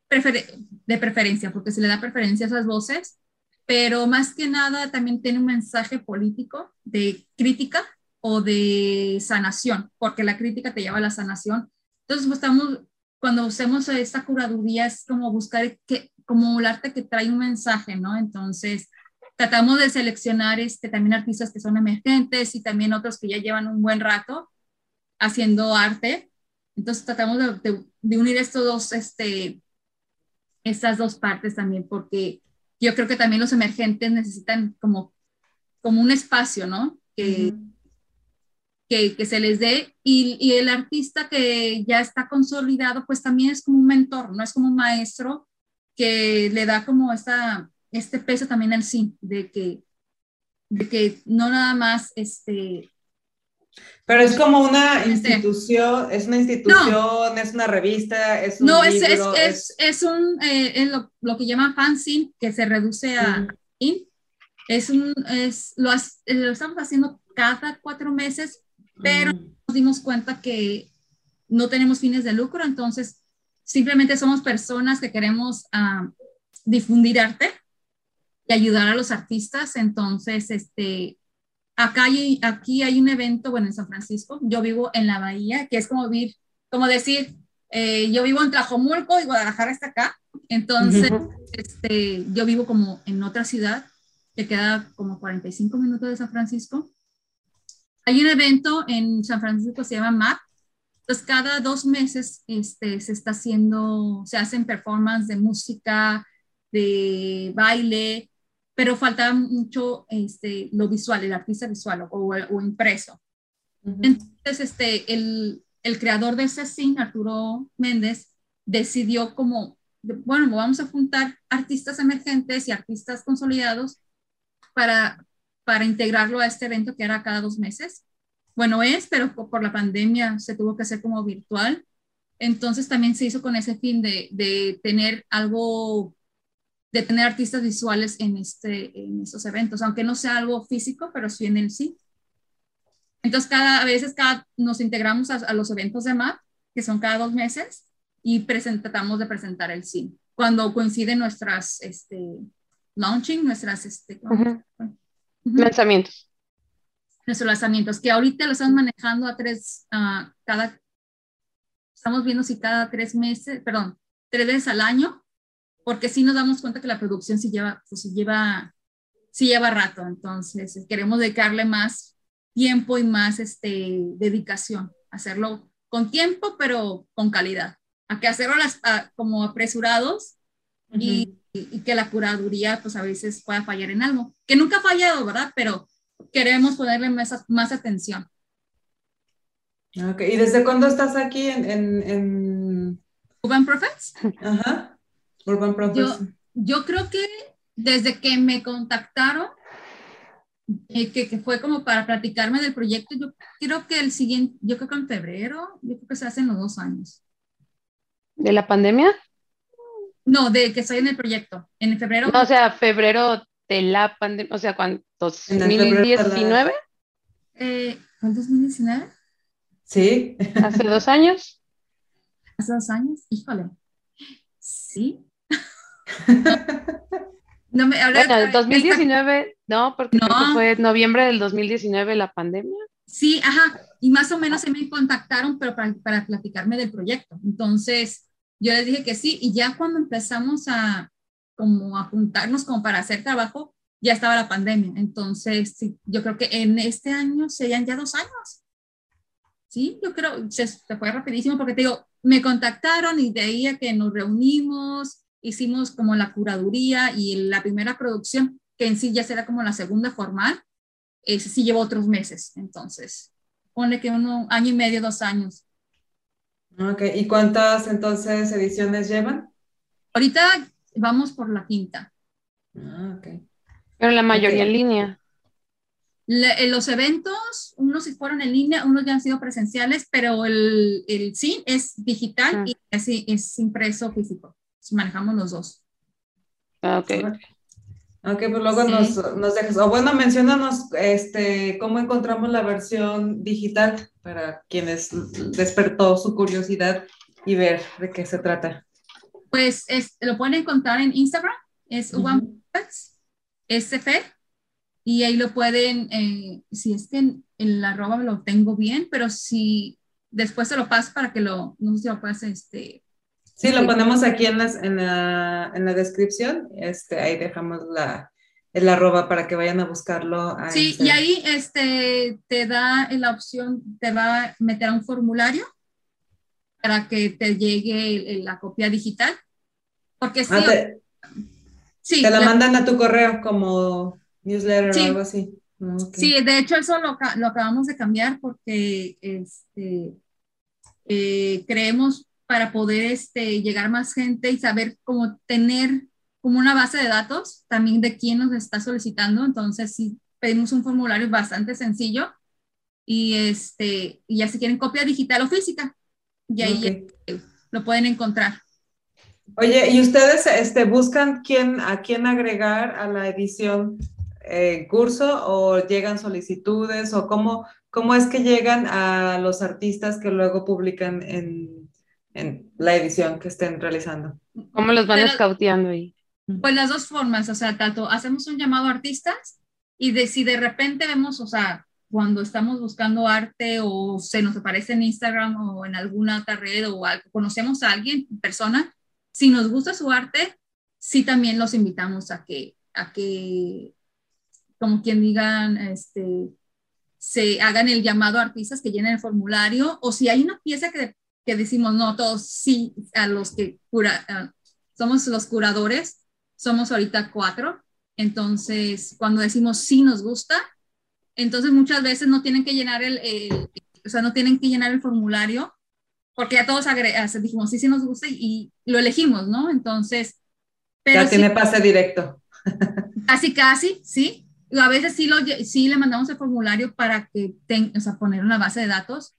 prefer de preferencia, porque se le da preferencia a esas voces, pero más que nada también tiene un mensaje político de crítica o de sanación, porque la crítica te lleva a la sanación. Entonces, pues, estamos, cuando hacemos esta curaduría es como buscar que, como el arte que trae un mensaje, ¿no? Entonces, tratamos de seleccionar este, también artistas que son emergentes y también otros que ya llevan un buen rato haciendo arte. Entonces tratamos de, de, de unir estos dos, este, estas dos partes también, porque yo creo que también los emergentes necesitan como, como un espacio, ¿no? Que, uh -huh. que, que, se les dé. Y, y, el artista que ya está consolidado, pues también es como un mentor, no es como un maestro que le da como esta este peso también al sí, de que, de que no nada más este...
Pero es como una institución, es una institución, no, es una revista, es un
No,
libro,
es, es, es, es, un, eh, es lo, lo, que llaman fanzine, que se reduce a in. Es un, es, lo, lo, estamos haciendo cada cuatro meses, pero uh -huh. nos dimos cuenta que no tenemos fines de lucro, entonces simplemente somos personas que queremos uh, difundir arte y ayudar a los artistas. Entonces, este, acá hay, aquí hay un evento, bueno, en San Francisco, yo vivo en la bahía, que es como vivir, como decir, eh, yo vivo en Tlajomulco y Guadalajara está acá, entonces, uh -huh. este, yo vivo como en otra ciudad que queda como 45 minutos de San Francisco. Hay un evento en San Francisco, se llama MAP, entonces cada dos meses este, se está haciendo, se hacen performances de música, de baile, pero faltaba mucho este, lo visual, el artista visual o, o impreso. Uh -huh. Entonces, este, el, el, creador de ese cine, Arturo Méndez, decidió como, bueno, vamos a juntar artistas emergentes y artistas consolidados para, para integrarlo a este evento que era cada dos meses. Bueno, es, pero por la pandemia se tuvo que hacer como virtual. Entonces también se hizo con ese fin de, de tener algo de tener artistas visuales en, este, en estos eventos, aunque no sea algo físico, pero sí en el sí. Entonces, cada a veces cada, nos integramos a, a, los eventos de MAP, que son cada dos meses, y tratamos de presentar el sí. Cuando coinciden nuestras este, launching, nuestras este,
uh -huh. Uh -huh. lanzamientos.
Nuestros lanzamientos, que ahorita lo estamos manejando a tres, uh, cada, estamos viendo si cada tres meses, perdón, tres veces al año, porque sí nos damos cuenta que la producción sí lleva, pues sí lleva, sí lleva rato, entonces queremos dedicarle más tiempo y más este, dedicación, hacerlo con tiempo, pero con calidad, a que hacerlo las, a, como apresurados uh -huh. y, y, que la curaduría pues a veces pueda fallar en algo, que nunca ha fallado, ¿verdad? Pero queremos ponerle más, más atención.
Ok, ¿y desde cuándo estás aquí en, en, en...
Urban Prophets?
Ajá. Urban
Yo, yo creo que desde que me contactaron, eh, que, que, fue como para platicarme del proyecto, yo creo que el siguiente, yo creo que en febrero, yo creo que se hacen los dos años.
¿De la pandemia?
No, de que estoy en el proyecto. En febrero.
No, o sea, febrero de la pandemia, o sea, ¿cuántos? ¿2019?
Eh, ¿Fue el 2019?
Sí.
¿Hace dos años?
¿Hace dos años? Híjole. Sí.
no me, ahora, bueno, 2019, no, porque no. fue noviembre del 2019 la pandemia.
Sí, ajá, y más o menos se me contactaron, pero para, para platicarme del proyecto. Entonces, yo les dije que sí, y ya cuando empezamos a como a juntarnos como para hacer trabajo, ya estaba la pandemia. Entonces, sí, yo creo que en este año serían ya dos años. Sí, yo creo, se, se fue rapidísimo porque te digo, me contactaron y de ahí a que nos reunimos, hicimos como la curaduría y la primera producción, que en sí ya será como la segunda formal, ese sí llevó otros meses. Entonces, pone que uno, año y medio, dos años.
Ok, ¿y cuántas entonces ediciones llevan?
Ahorita vamos por la quinta.
Ah, ok.
Pero la mayoría en línea.
Le- eh, los eventos, unos sí fueron en línea, unos ya han sido presenciales, pero el, el sí es digital
Ah.
y es, es impreso físico. Manejamos los dos.
Ah, Ok.
Ok, pues luego
Sí.
nos, nos dejas, o bueno, menciónanos este, cómo encontramos la versión digital para quienes despertó su curiosidad y ver de qué se trata.
Pues es, lo pueden encontrar en Instagram, es. Uban Puppets, SF, y ahí lo pueden, eh, si es que en, en la arroba lo tengo bien, pero si después se lo paso para que lo, no sé si lo puedes, este,
Sí, lo
Sí.
ponemos aquí en, las, en, la, en la descripción. Este, ahí dejamos la, el arroba para que vayan a buscarlo. a
Sí, y ahí este, te da la opción, te va a meter a un formulario para que te llegue la copia digital. Porque sí,
Ah, te,
sí,
te la
la-
mandan a tu correo como newsletter
Sí.
o algo así. Ah, ok.
sí, de hecho eso lo, lo acabamos de cambiar porque este, eh, creemos para poder este, llegar más gente y saber cómo tener como una base de datos también de quién nos está solicitando. Entonces sí, pedimos un formulario bastante sencillo y este, y ya si quieren copia digital o física, y ahí
Ok.
lo pueden encontrar.
Oye, ¿y ustedes este, buscan quién, a quién agregar a la edición eh, curso o llegan solicitudes o cómo, cómo es que llegan a los artistas que luego publican en, en la edición que estén realizando?
¿Cómo los van escauteando ahí?
Pues las dos formas, o sea, tanto hacemos un llamado a artistas y de si de repente vemos, o sea, cuando estamos buscando arte o se nos aparece en Instagram o en alguna otra red o algo, conocemos a alguien en persona, si nos gusta su arte, sí también los invitamos a que, a que, como quien digan, este, se hagan el llamado a artistas que llenen el formulario o si hay una pieza que, que decimos, no, todos sí, a los que cura, a- somos los curadores, somos ahorita cuatro, entonces cuando decimos sí nos gusta, entonces muchas veces no tienen que llenar el, el- o sea, no tienen que llenar el formulario, porque ya todos agre- o sea, dijimos sí, sí nos gusta y, y lo elegimos, ¿no? Entonces, pero
ya
sí,
tiene pase directo.
casi, casi, sí. A veces sí, lo, sí le mandamos el formulario para que tenga, o sea, poner una base de datos.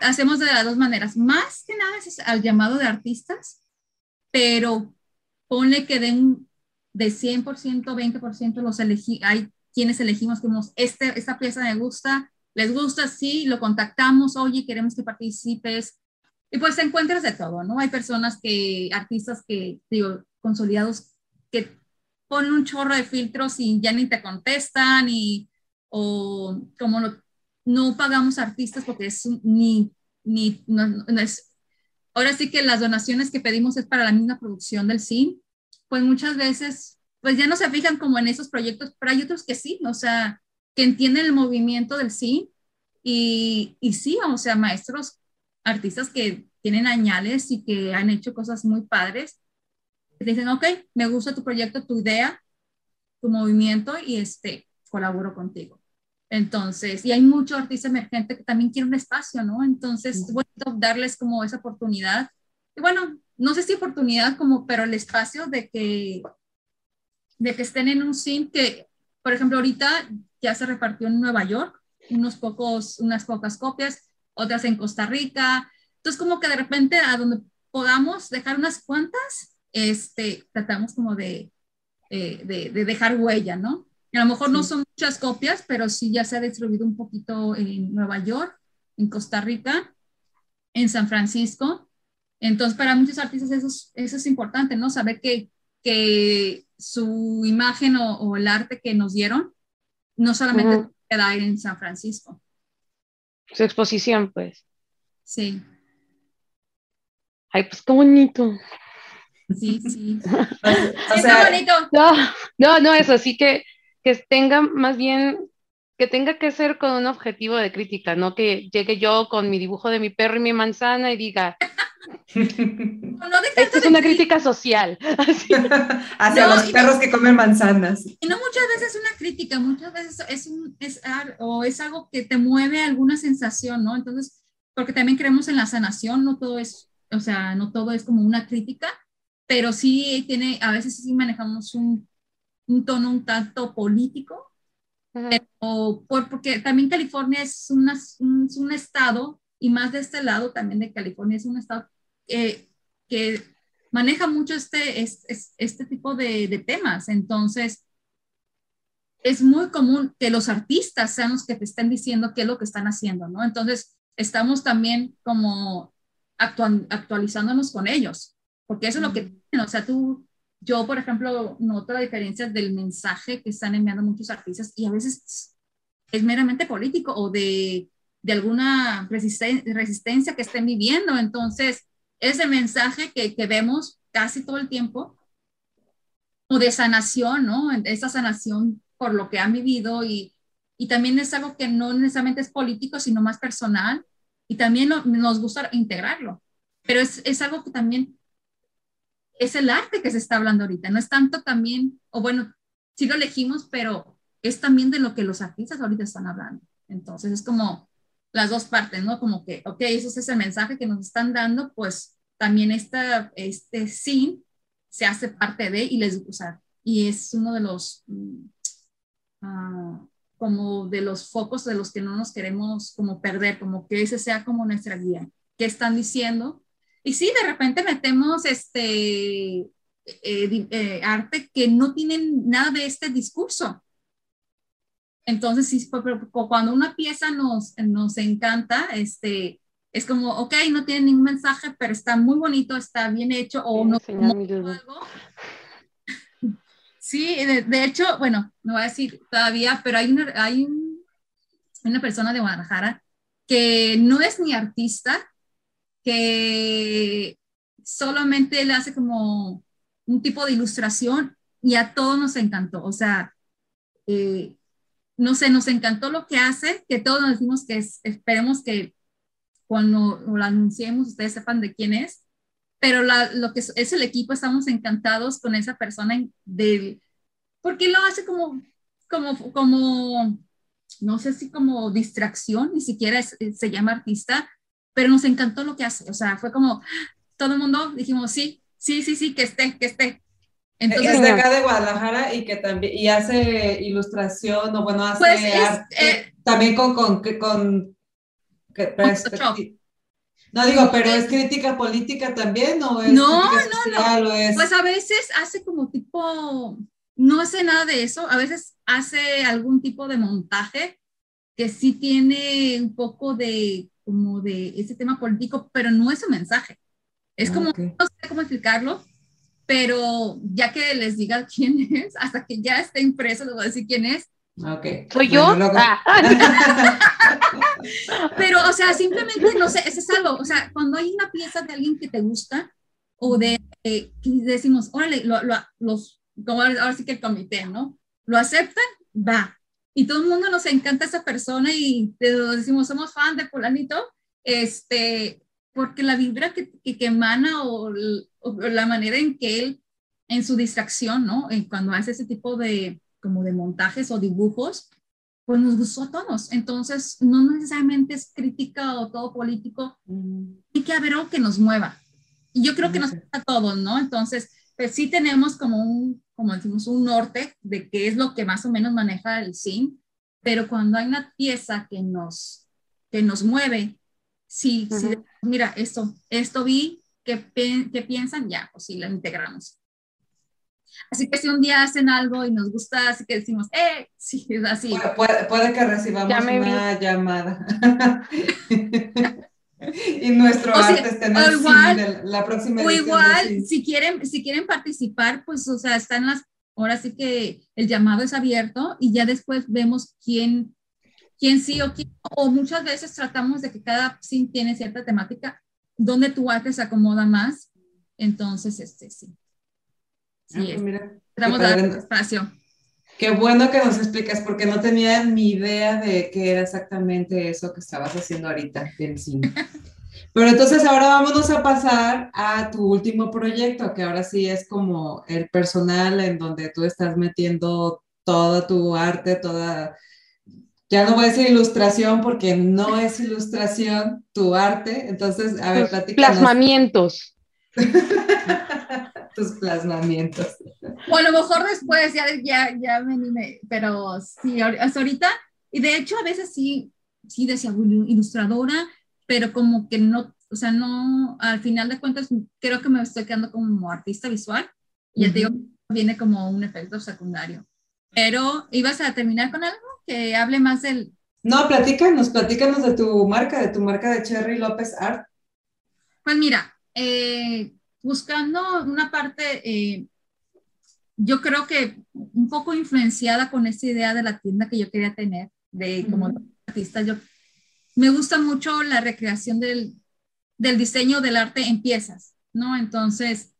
Hacemos de las dos maneras. Más que nada es al llamado de artistas, pero ponle que de, un, de 100%, 20% los elegí, hay quienes elegimos como este, esta pieza me gusta, les gusta, sí, lo contactamos, oye, queremos que participes. Y pues encuentras de todo, ¿no? Hay personas que, artistas que, digo, consolidados, que ponen un chorro de filtros y ya ni te contestan y, o como no, no pagamos artistas porque es ni, ni, no, no es, ahora sí que las donaciones que pedimos es para la misma producción del CIN, pues muchas veces, pues ya no se fijan como en esos proyectos, pero hay otros que sí, o sea, que entienden el movimiento del CIN y, y sí, o sea, maestros, artistas que tienen añales y que han hecho cosas muy padres, que te dicen, ok, me gusta tu proyecto, tu idea, tu movimiento y este, colaboro contigo. Entonces, y hay mucho artista emergente que también quiere un espacio, ¿no? Entonces, bueno, darles como esa oportunidad. Y bueno, no sé si oportunidad como, pero el espacio de que, de que estén en un scene que, por ejemplo, ahorita ya se repartió en Nueva York, unos pocos, unas pocas copias, otras en Costa Rica. Entonces, como que de repente a donde podamos dejar unas cuantas, este, tratamos como de, eh, de, de dejar huella, ¿no? A lo mejor no son muchas copias, pero sí ya se ha distribuido un poquito en Nueva York, en Costa Rica, en San Francisco. Entonces, para muchos artistas eso es, eso es importante, ¿no? Saber que, que su imagen o, o el arte que nos dieron no solamente
Ujú.
queda en San Francisco.
su exposición, pues.
Sí.
Ay, pues qué bonito.
Sí, sí.
O sea,
está bonito.
No, no, no, eso sí que, que tenga más bien, que tenga que ser con un objetivo de crítica, no que llegue yo con mi dibujo de mi perro y mi manzana y diga,
No de
esto es una crítica social. Así.
hacia
No,
los perros que comen manzanas.
Y no muchas veces es una crítica, muchas veces es, un, es, o es algo que te mueve alguna sensación, ¿no? Entonces, porque también creemos en la sanación, no todo es, o sea, no todo es como una crítica, pero sí tiene, a veces sí manejamos un, un tono un tanto político, por, porque también California es, una- un, es un estado, y más de este lado también de California, es un estado que, que maneja mucho este, es- es- este tipo de, de temas. Entonces, es muy común que los artistas sean los que te estén diciendo qué es lo que están haciendo, ¿no? Entonces, estamos también como actual- actualizándonos con ellos, porque eso es lo que o sea, tú, yo, por ejemplo, noto la diferencia del mensaje que están enviando muchos artistas y a veces es meramente político o de, de alguna resisten- resistencia que estén viviendo. Entonces, ese mensaje que, que vemos casi todo el tiempo, o de sanación, ¿no? Esa sanación por lo que han vivido y, y también es algo que no necesariamente es político, sino más personal y también no- nos gusta integrarlo, pero es, es algo que también es el arte que se está hablando ahorita, no es tanto también, o bueno, sí lo elegimos, pero es también de lo que los artistas ahorita están hablando. Entonces es como las dos partes, ¿no? Como que, ok, eso es el mensaje que nos están dando, pues también esta, este scene se hace parte de y les gusta. Y es uno de los, mm, ah, como de los focos de los que no nos queremos como perder, como que ese sea como nuestra guía. ¿Qué están diciendo? Y sí, de repente metemos este eh, eh, arte que no tienen nada de este discurso. Entonces, sí, cu- cu- cu- cuando una pieza nos, nos encanta, este, es como, ok, no tiene ningún mensaje, pero está muy bonito, está bien hecho, o no algo. Sí, de, de hecho, bueno, no voy a decir todavía, pero hay una, hay un- una persona de Guadalajara que no es ni artista, que solamente le hace como un tipo de ilustración y a todos nos encantó. O sea, eh, no sé, nos encantó lo que hace, que todos nos decimos que es- esperemos que cuando lo anunciemos ustedes sepan de quién es pero lo que es, el equipo, estamos encantados con esa persona en- del, porque lo hace como, como, como, no sé si como distracción, ni siquiera se llama artista, pero nos encantó lo que hace, o sea, fue como, todo el mundo dijimos, sí, sí, sí, sí, que esté, que esté. Entonces,
es de acá de Guadalajara y que también y hace ilustración o bueno hace
Pues es,
arte,
eh,
también con con que- con, que-
Photoshop.
perspecti- no digo pero es crítica política también o es
No,
social, o es
Pues a veces hace como tipo, no hace nada de eso, a veces hace algún tipo de montaje que sí tiene un poco de como de ese tema político, pero no es un mensaje. Es como,
Ok.
no sé cómo explicarlo, pero ya que les diga quién es, hasta que ya esté impreso, les voy a decir quién es.
Ok.
¿Soy yo?
Bueno,
Ah.
Pero, o sea, simplemente, no sé, ese es algo, o sea, cuando hay una pieza de alguien que te gusta, o de, eh, que decimos, órale, lo, lo- los, como ahora sí que el comité, ¿no? Lo aceptan, va. Y todo el mundo nos encanta esa persona y decimos, somos fan de fulanito, este, porque la vibra que, que, que emana o, o la manera en que él, en su distracción, ¿no? En cuando hace ese tipo de, como de montajes o dibujos, pues nos gustó a todos. Entonces, no necesariamente es crítica o todo político,
Mm,
hay que haber algo que nos mueva. Y yo creo que nos gusta a todos, ¿no? Entonces, pues sí tenemos como un, como decimos, un norte de qué es lo que más o menos maneja el sim, pero cuando hay una pieza que nos, que nos mueve, sí, sí,
Ujú.
mira, esto, esto vi, ¿qué, qué piensan? Ya, pues sí, la integramos. Así que si un día hacen algo y nos gusta, así que decimos, eh, sí, es así.
Puede, puede- puede que recibamos
Ya me vi.
una llamada. y nuestro
O sea,
arte está en
o
el
igual-
de la próxima
O
edición de
igual, si quieren, si quieren participar, pues, o sea, están las, ahora sí que el llamado es abierto y ya después vemos quién, quién sí o quién, o muchas veces tratamos de que cada sim tiene cierta temática donde tu arte se acomoda más. Entonces, este sí. Sí,
Ah, pues mira, qué padre.
dando espacio.
Qué bueno que nos explicas, porque no tenía ni idea de qué era exactamente eso que estabas haciendo ahorita del cine. Pero entonces ahora vámonos a pasar a tu último proyecto, que ahora sí es como el personal en donde tú estás metiendo toda tu arte, toda, ya no voy a decir ilustración porque no es ilustración, tu arte. Entonces, a ver, platícanos
plasmamientos.
tus plasmamientos.
O a lo mejor después ya, ya, ya me animé, pero sí, hasta ahorita, y de hecho a veces sí, sí decía "Uy, ilustradora, pero como que no, o sea, no, al final de cuentas creo que me estoy quedando como artista visual, y ya te digo, viene como un efecto secundario. Pero, ¿ibas a terminar con algo que hable más del,
No, platícanos, platícanos de tu marca, de tu marca de Cherry López Art.
Pues mira, eh, buscando una parte, eh, yo creo que un poco influenciada con esa idea de la tienda que yo quería tener, de como
Ujú.
artista, yo me gusta mucho la recreación del, del diseño del arte en piezas, ¿no? Entonces,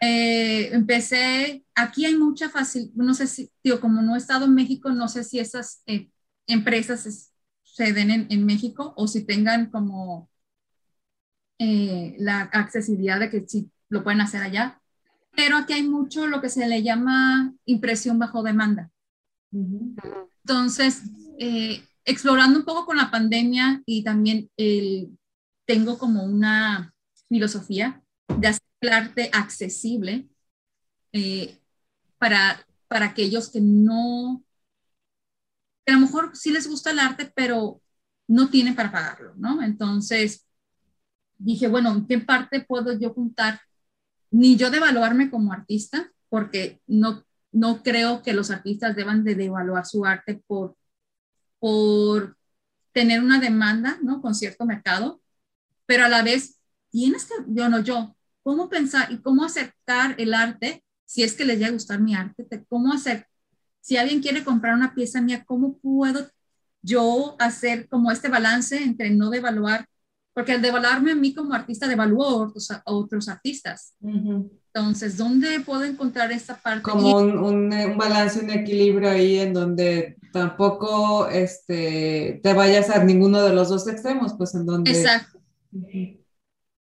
eh, empecé, aquí hay mucha fácil, no sé si, tío, como no he estado en México, no sé si esas eh, empresas es- se den en, en México o si tengan como eh, la accesibilidad de que sí lo pueden hacer allá. Pero aquí hay mucho lo que se le llama impresión bajo demanda. Entonces, eh, explorando un poco con la pandemia y también el, tengo como una filosofía de hacer el arte accesible eh, para, para aquellos que no, que a lo mejor sí les gusta el arte, pero no tienen para pagarlo, ¿no? Entonces, dije, bueno, ¿en qué parte puedo yo juntar? Ni yo devaluarme como artista, porque no, no creo que los artistas deban de devaluar su arte por, por tener una demanda, ¿no? Con cierto mercado, pero a la vez tienes que, yo no, yo, ¿cómo pensar y cómo aceptar el arte si es que les llega a gustar mi arte? Te- ¿Cómo hacer? Si alguien quiere comprar una pieza mía, ¿cómo puedo yo hacer como este balance entre no devaluar? Porque al devaluarme a mí como artista, devalúo a otros, a otros artistas. Entonces, ¿dónde puedo encontrar esta parte?
Como un, un, eh, un balance, un equilibrio ahí en donde tampoco este, te vayas a ninguno de los dos extremos, pues en donde...
Exacto.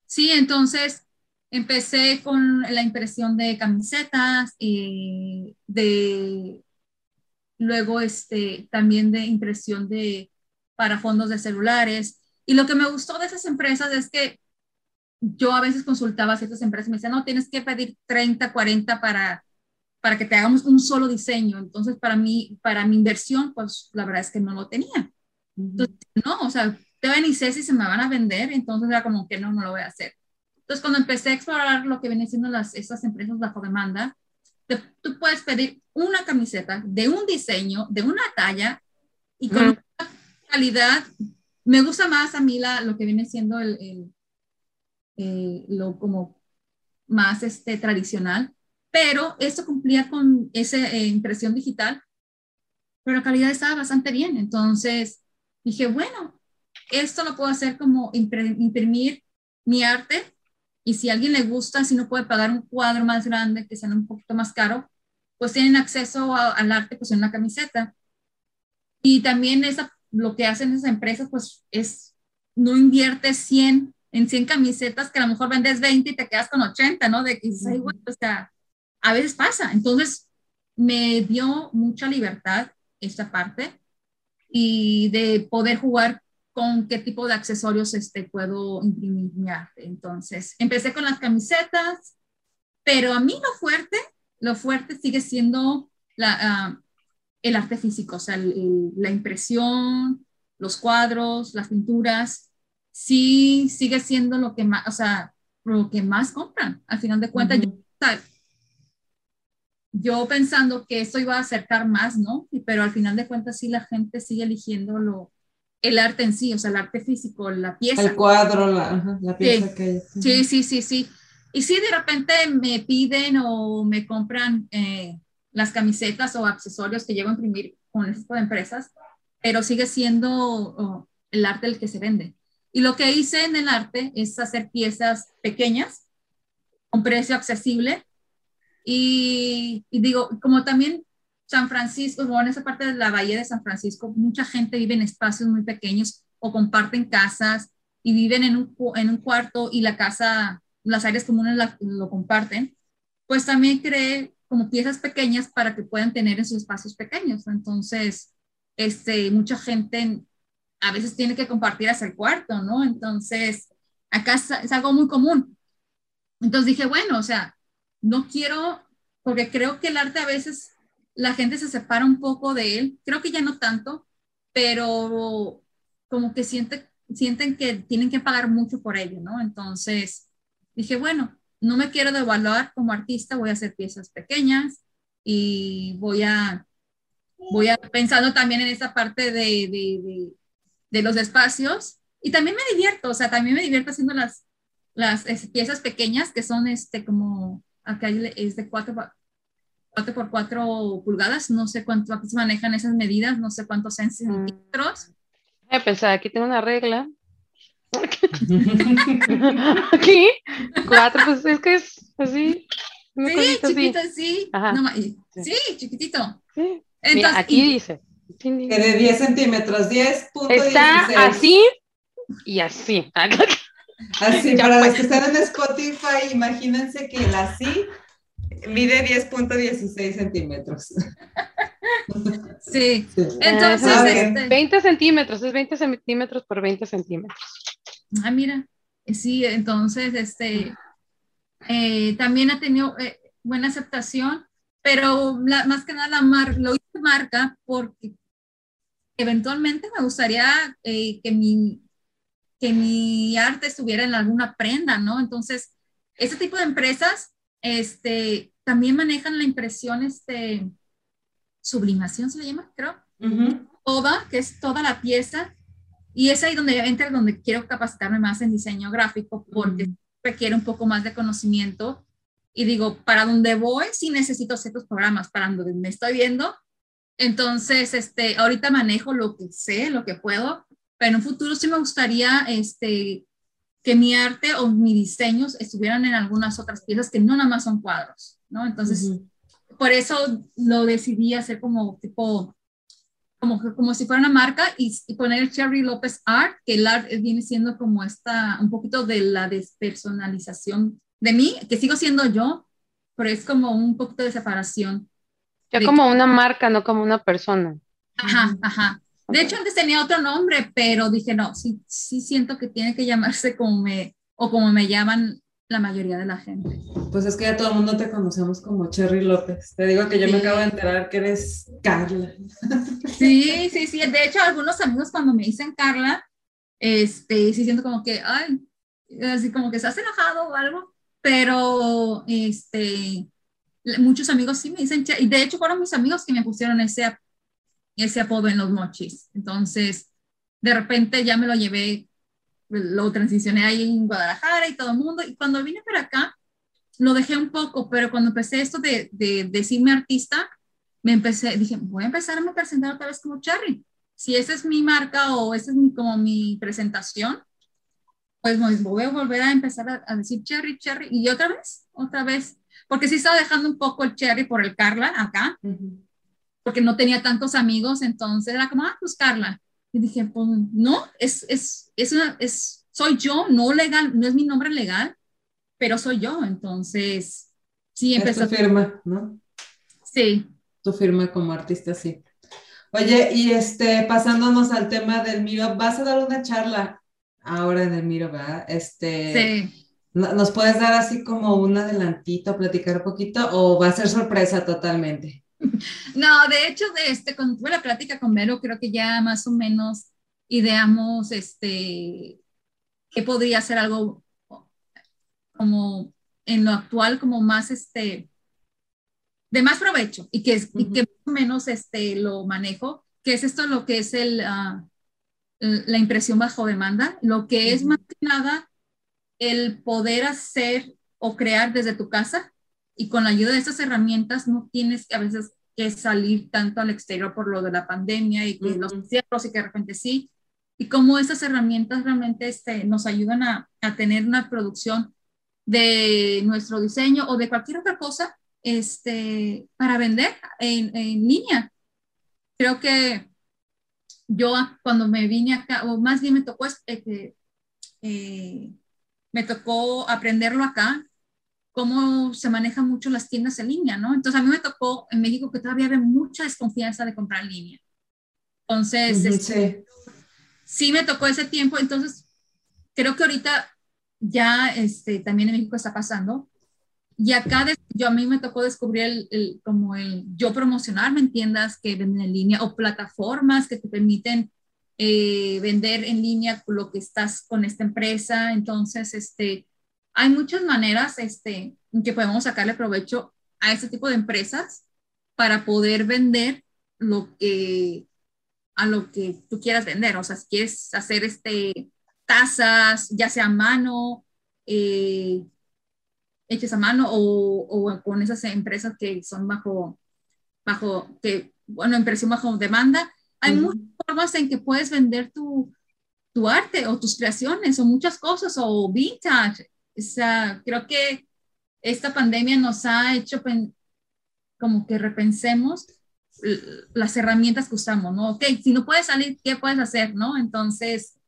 Sí, entonces empecé con la impresión de camisetas, eh, de luego este, también de impresión de para fondos de celulares. Y lo que me gustó de esas empresas es que yo a veces consultaba a ciertas empresas y me decían, no, tienes que pedir 30, 40 para, para que te hagamos un solo diseño. Entonces, para mí, para mi inversión, pues la verdad es que no lo tenía. Entonces, no, o sea, te ni sé si se me van a vender, entonces era como que no, no lo voy a hacer. Entonces, cuando empecé a explorar lo que vienen siendo las, esas empresas bajo demanda, te- tú puedes pedir una camiseta de un diseño, de una talla y con
Ujú.
una calidad. Me gusta más a mí la, lo que viene siendo el, lo como más este, tradicional, pero esto cumplía con esa eh, impresión digital, pero la calidad estaba bastante bien. Entonces dije, bueno, esto lo puedo hacer como imprimir mi arte y si a alguien le gusta, si no puede pagar un cuadro más grande que sea un poquito más caro, pues tienen acceso al arte pues en una camiseta. Y también esa, lo que hacen esas empresas pues es, no inviertes 100 en 100 camisetas que a lo mejor vendes 20 y te quedas con 80, ¿no? De que dices, "Ay, güey", o sea, a veces pasa. Entonces me dio mucha libertad esta parte y de poder jugar con qué tipo de accesorios este, puedo imprimir. Entonces, empecé con las camisetas, pero a mí lo fuerte, lo fuerte sigue siendo la, ah, el arte físico, o sea, el- el- la impresión, los cuadros, las pinturas, sí sigue siendo lo que más, o sea, lo que más compran. Al final de cuentas, yo- pensando que esto iba a acercar más, ¿no? Pero al final de cuentas sí la gente sigue eligiendo lo, el arte en sí, o sea, el arte físico, la pieza.
El cuadro, la, pieza
Sí.
que...
Sí, sí, sí, sí. Y si de repente me piden o me compran eh, las camisetas o accesorios que llevo a imprimir con este tipo de empresas, pero sigue siendo oh, el arte el que se vende. Y lo que hice en el arte es hacer piezas pequeñas, con precio accesible. Y, digo, como también San Francisco, o en esa parte de la bahía de San Francisco, mucha gente vive en espacios muy pequeños o comparten casas y viven en un, en un cuarto y la casa, las áreas comunes lo comparten, pues también creé como piezas pequeñas para que puedan tener en sus espacios pequeños. Entonces, este, mucha gente a veces tiene que compartir hasta el cuarto, ¿no? Entonces, acá es, algo muy común. Entonces dije, bueno, o sea, no quiero, porque creo que el arte a veces la gente se separa un poco de él, creo que ya no tanto, pero como que siente, sienten que tienen que pagar mucho por ello, ¿no? Entonces dije, bueno, no me quiero devaluar como artista, voy a hacer piezas pequeñas y voy a, voy a pensando también en esa parte de, de, de, los espacios y también me divierto, o sea, también me divierto haciendo las, las piezas pequeñas que son este como, acá es de cuatro, 4 por 4 pulgadas, no sé cuánto se manejan esas medidas, no sé cuántos centímetros.
A pensar, aquí tengo una regla. Aquí, 4, pues es que es así.
Sí, chiquito, sí. sí. chiquitito.
Entonces, aquí dice.
Que de 10 centímetros, 10.16.
Está así y así.
Así, para los que están en Spotify, imagínense que el así Mide 10.16 centímetros.
Sí. Entonces,
ah, este... 20 centímetros, es 20 centímetros por 20 centímetros.
Ah, mira. Sí, entonces, este, eh, también ha tenido eh, buena aceptación, pero más que nada la mar, lo hice marca porque eventualmente me gustaría eh, que, mi, que mi arte estuviera en alguna prenda, ¿no? Entonces, ese tipo de empresas este, también manejan la impresión, este, sublimación se le llama, creo. Toda, que es toda la pieza. Y es ahí donde entra, donde quiero capacitarme más en diseño gráfico, porque requiere un poco más de conocimiento. Y digo, para donde voy, sí necesito ciertos programas, para donde me estoy viendo. Entonces, este, ahorita manejo lo que sé, lo que puedo, pero en un futuro sí me gustaría este, que mi arte o mis diseños estuvieran en algunas otras piezas que no nada más son cuadros, ¿no? Entonces, por eso lo decidí hacer como tipo, como, como si fuera una marca y, poner Cherry López Art, que el art viene siendo como esta, un poquito de la despersonalización de mí, que sigo siendo yo, pero es como un poquito de separación.
Ya como una marca, no como una persona.
Ajá, ajá. De hecho, antes tenía otro nombre, pero dije, no, sí, sí siento que tiene que llamarse como me, o como me llaman la mayoría de la gente.
Pues es que ya todo el mundo te conocemos como Cherry López. Te digo que yo me acabo de enterar que eres Carla.
Sí, sí, sí. De hecho, algunos amigos cuando me dicen Carla, este, sí siento como que, ay, así como que se has enojado o algo, pero este, muchos amigos sí me dicen, y de hecho fueron mis amigos que me pusieron ese ese apodo en los mochis. Entonces, de repente ya me lo llevé, lo transicioné ahí en Guadalajara y todo el mundo. Y cuando vine para acá, lo dejé un poco, pero cuando empecé esto de, de, decirme artista, me empecé, dije, voy a empezar a me presentar otra vez como Cherry. Si esa es mi marca o esa es mi, como mi presentación, pues voy a volver a empezar a, decir Cherry, Cherry. Y otra vez, otra vez, porque sí estaba dejando un poco el Cherry por el Carla acá porque no tenía tantos amigos, entonces era como, ah, pues Carla. Y dije, pues no, es, es, es una, es, soy yo, no legal, no es mi nombre legal, pero soy yo, entonces sí empezó.
Es tu firma, ¿no?
Sí.
Tu firma como artista, sí. Oye, y este, pasándonos al tema del Miro, vas a dar una charla ahora en el Miro, ¿verdad? Este,
sí.
¿Nos puedes dar así como un adelantito, platicar un poquito, o va a ser sorpresa totalmente?
No, de hecho, de este, cuando tuve la plática con Vero, creo que ya más o menos ideamos este, que podría ser algo como en lo actual, como más este, de más provecho y que, que más o menos este, lo manejo, que es esto lo que es el, ah, la impresión bajo demanda, lo que es más que nada el poder hacer o crear desde tu casa y con la ayuda de estas herramientas no tienes que a veces que salir tanto al exterior por lo de la pandemia y que los cierros y que de repente sí, y cómo esas herramientas realmente este, nos ayudan a, a, tener una producción de nuestro diseño o de cualquier otra cosa este, para vender en, en línea. Creo que yo cuando me vine acá, o más bien me tocó, eh, eh, me tocó aprenderlo acá, cómo se manejan mucho las tiendas en línea, ¿no? Entonces a mí me tocó en México que todavía había mucha desconfianza de comprar en línea. Entonces, este, sí. me tocó ese tiempo, entonces creo que ahorita ya este, también en México está pasando. Y acá yo a mí me tocó descubrir el, como el yo promocionarme en tiendas que venden en línea o plataformas que te permiten eh, vender en línea lo que estás con esta empresa. Entonces, este, hay muchas maneras este, en que podemos sacarle provecho a este tipo de empresas para poder vender lo que a lo que tú quieras vender. O sea, si quieres hacer este, tazas, ya sea a mano, eh, hechas a mano o, o, con esas empresas que son bajo, bajo, que, bueno, en precio bajo demanda, hay muchas formas en que puedes vender tu, tu arte o tus creaciones o muchas cosas o vintage. O sea, creo que esta pandemia nos ha hecho como que repensemos las herramientas que usamos, ¿no? Ok, si no puedes salir, ¿qué puedes hacer, no? Entonces...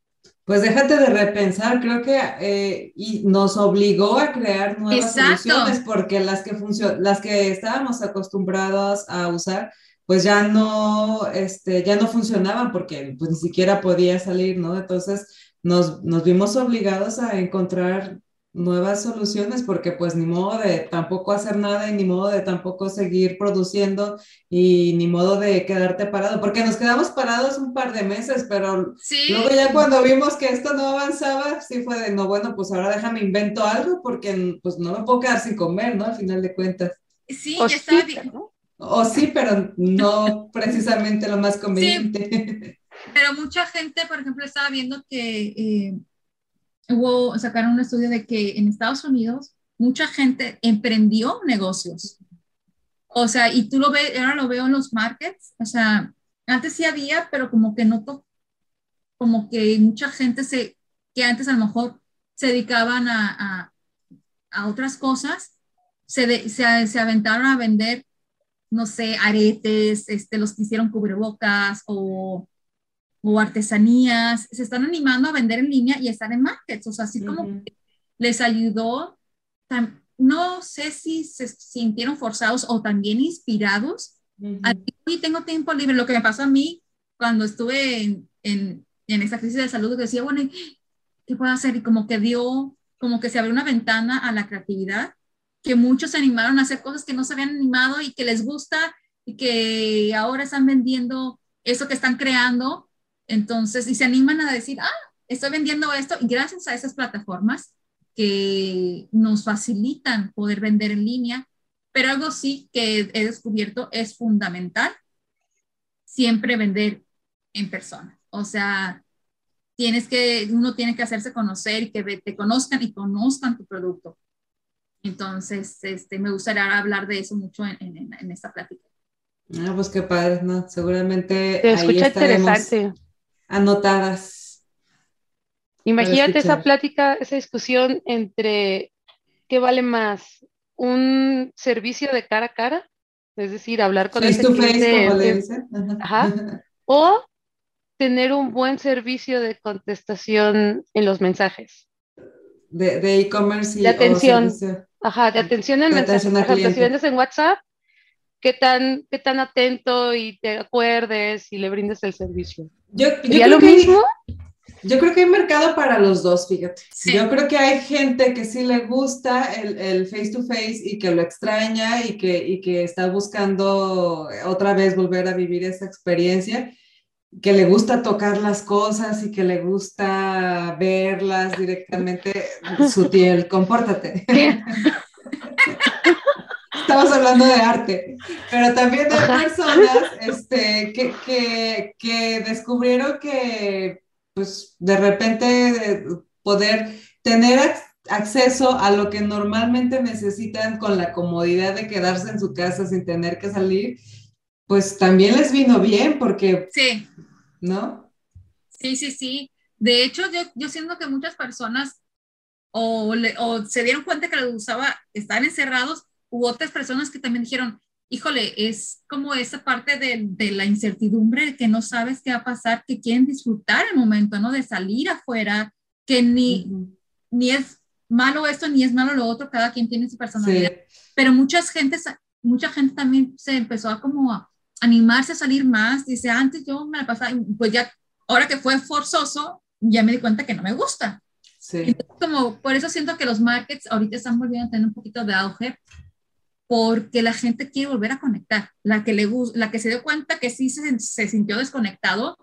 Pues déjate de repensar, creo que eh, y nos obligó a crear nuevas soluciones porque las que, las que estábamos acostumbrados a usar, pues ya no, este, ya no funcionaban porque pues ni siquiera podía salir, ¿no? Entonces nos, nos vimos obligados a encontrar nuevas soluciones porque pues ni modo de tampoco hacer nada y ni modo de tampoco seguir produciendo y ni modo de quedarte parado, porque nos quedamos parados un par de meses, pero luego ya cuando vimos que esto no avanzaba, sí fue de, no, bueno, pues ahora déjame invento algo porque pues no me puedo quedar sin comer, ¿no? Al final de cuentas.
Sí, o estaba bien.
O sí, pero no precisamente lo más conveniente.
pero mucha gente, por ejemplo, estaba viendo que... Eh, hubo, sacaron un estudio de que en Estados Unidos mucha gente emprendió negocios. O sea, y tú lo ves, ahora lo veo en los markets, o sea, antes sí había, pero como que noto, como que mucha gente se, que antes a lo mejor se dedicaban a, a, otras cosas, se, se, se, aventaron a vender, no sé, aretes, este, los que hicieron cubrebocas o o artesanías, se están animando a vender en línea y están en markets, o sea, así como les ayudó, no sé si se sintieron forzados o también inspirados. Y tengo tiempo libre, lo que me pasó a mí cuando estuve en, en, en esta crisis de salud, decía, bueno, ¿qué puedo hacer? Y como que dio, como que se abrió una ventana a la creatividad, que muchos se animaron a hacer cosas que no se habían animado y que les gusta y que ahora están vendiendo eso que están creando entonces, y se animan a decir, ah, estoy vendiendo esto y gracias a esas plataformas que nos facilitan poder vender en línea, pero algo sí que he descubierto es fundamental, siempre vender en persona. O sea, tienes que, uno tiene que hacerse conocer y que te conozcan y conozcan tu producto. Entonces, este, me gustaría hablar de eso mucho en, en, esta plática.
Ah, pues qué padre, ¿no? Seguramente.
Te escucha interesante
anotadas.
Imagínate esa plática, esa discusión entre qué vale más, un servicio de cara a cara, es decir, hablar con
el cliente,
o tener un buen servicio de contestación en los mensajes.
De e-commerce y
de atención. Ajá, de atención en mensajes. si vendes en WhatsApp, qué tan, qué tan atento y te acuerdes y le brindes el servicio.
Yo, yo lo mismo? yo creo que hay mercado para los dos, fíjate. Yo creo que hay gente que sí le gusta el, el, face to face y que lo extraña y que, y que está buscando otra vez volver a vivir esa experiencia, que le gusta tocar las cosas y que le gusta verlas directamente. Sutil, compórtate. Estamos hablando de arte, pero también de personas este, que, que, que descubrieron que, pues, de repente poder tener acceso a lo que normalmente necesitan con la comodidad de quedarse en su casa sin tener que salir, pues también les vino bien porque...
Sí.
¿No?
Sí, sí, sí. De hecho, yo, yo siento que muchas personas o, o se dieron cuenta que les gustaba estar encerrados, u otras personas que también dijeron, híjole, es como esa parte de, de, la incertidumbre, que no sabes qué va a pasar, que quieren disfrutar el momento, ¿no? De salir afuera, que ni, ni es malo esto, ni es malo lo otro, cada quien tiene su personalidad. Pero muchas gente, mucha gente también se empezó a como a animarse a salir más. Dice, antes yo me la pasaba, pues ya, ahora que fue forzoso, ya me di cuenta que no me gusta. Sí. como, por eso siento que los markets ahorita están volviendo a tener un poquito de auge, porque la gente quiere volver a conectar. La que, le, la que se dio cuenta que sí se, se sintió desconectado,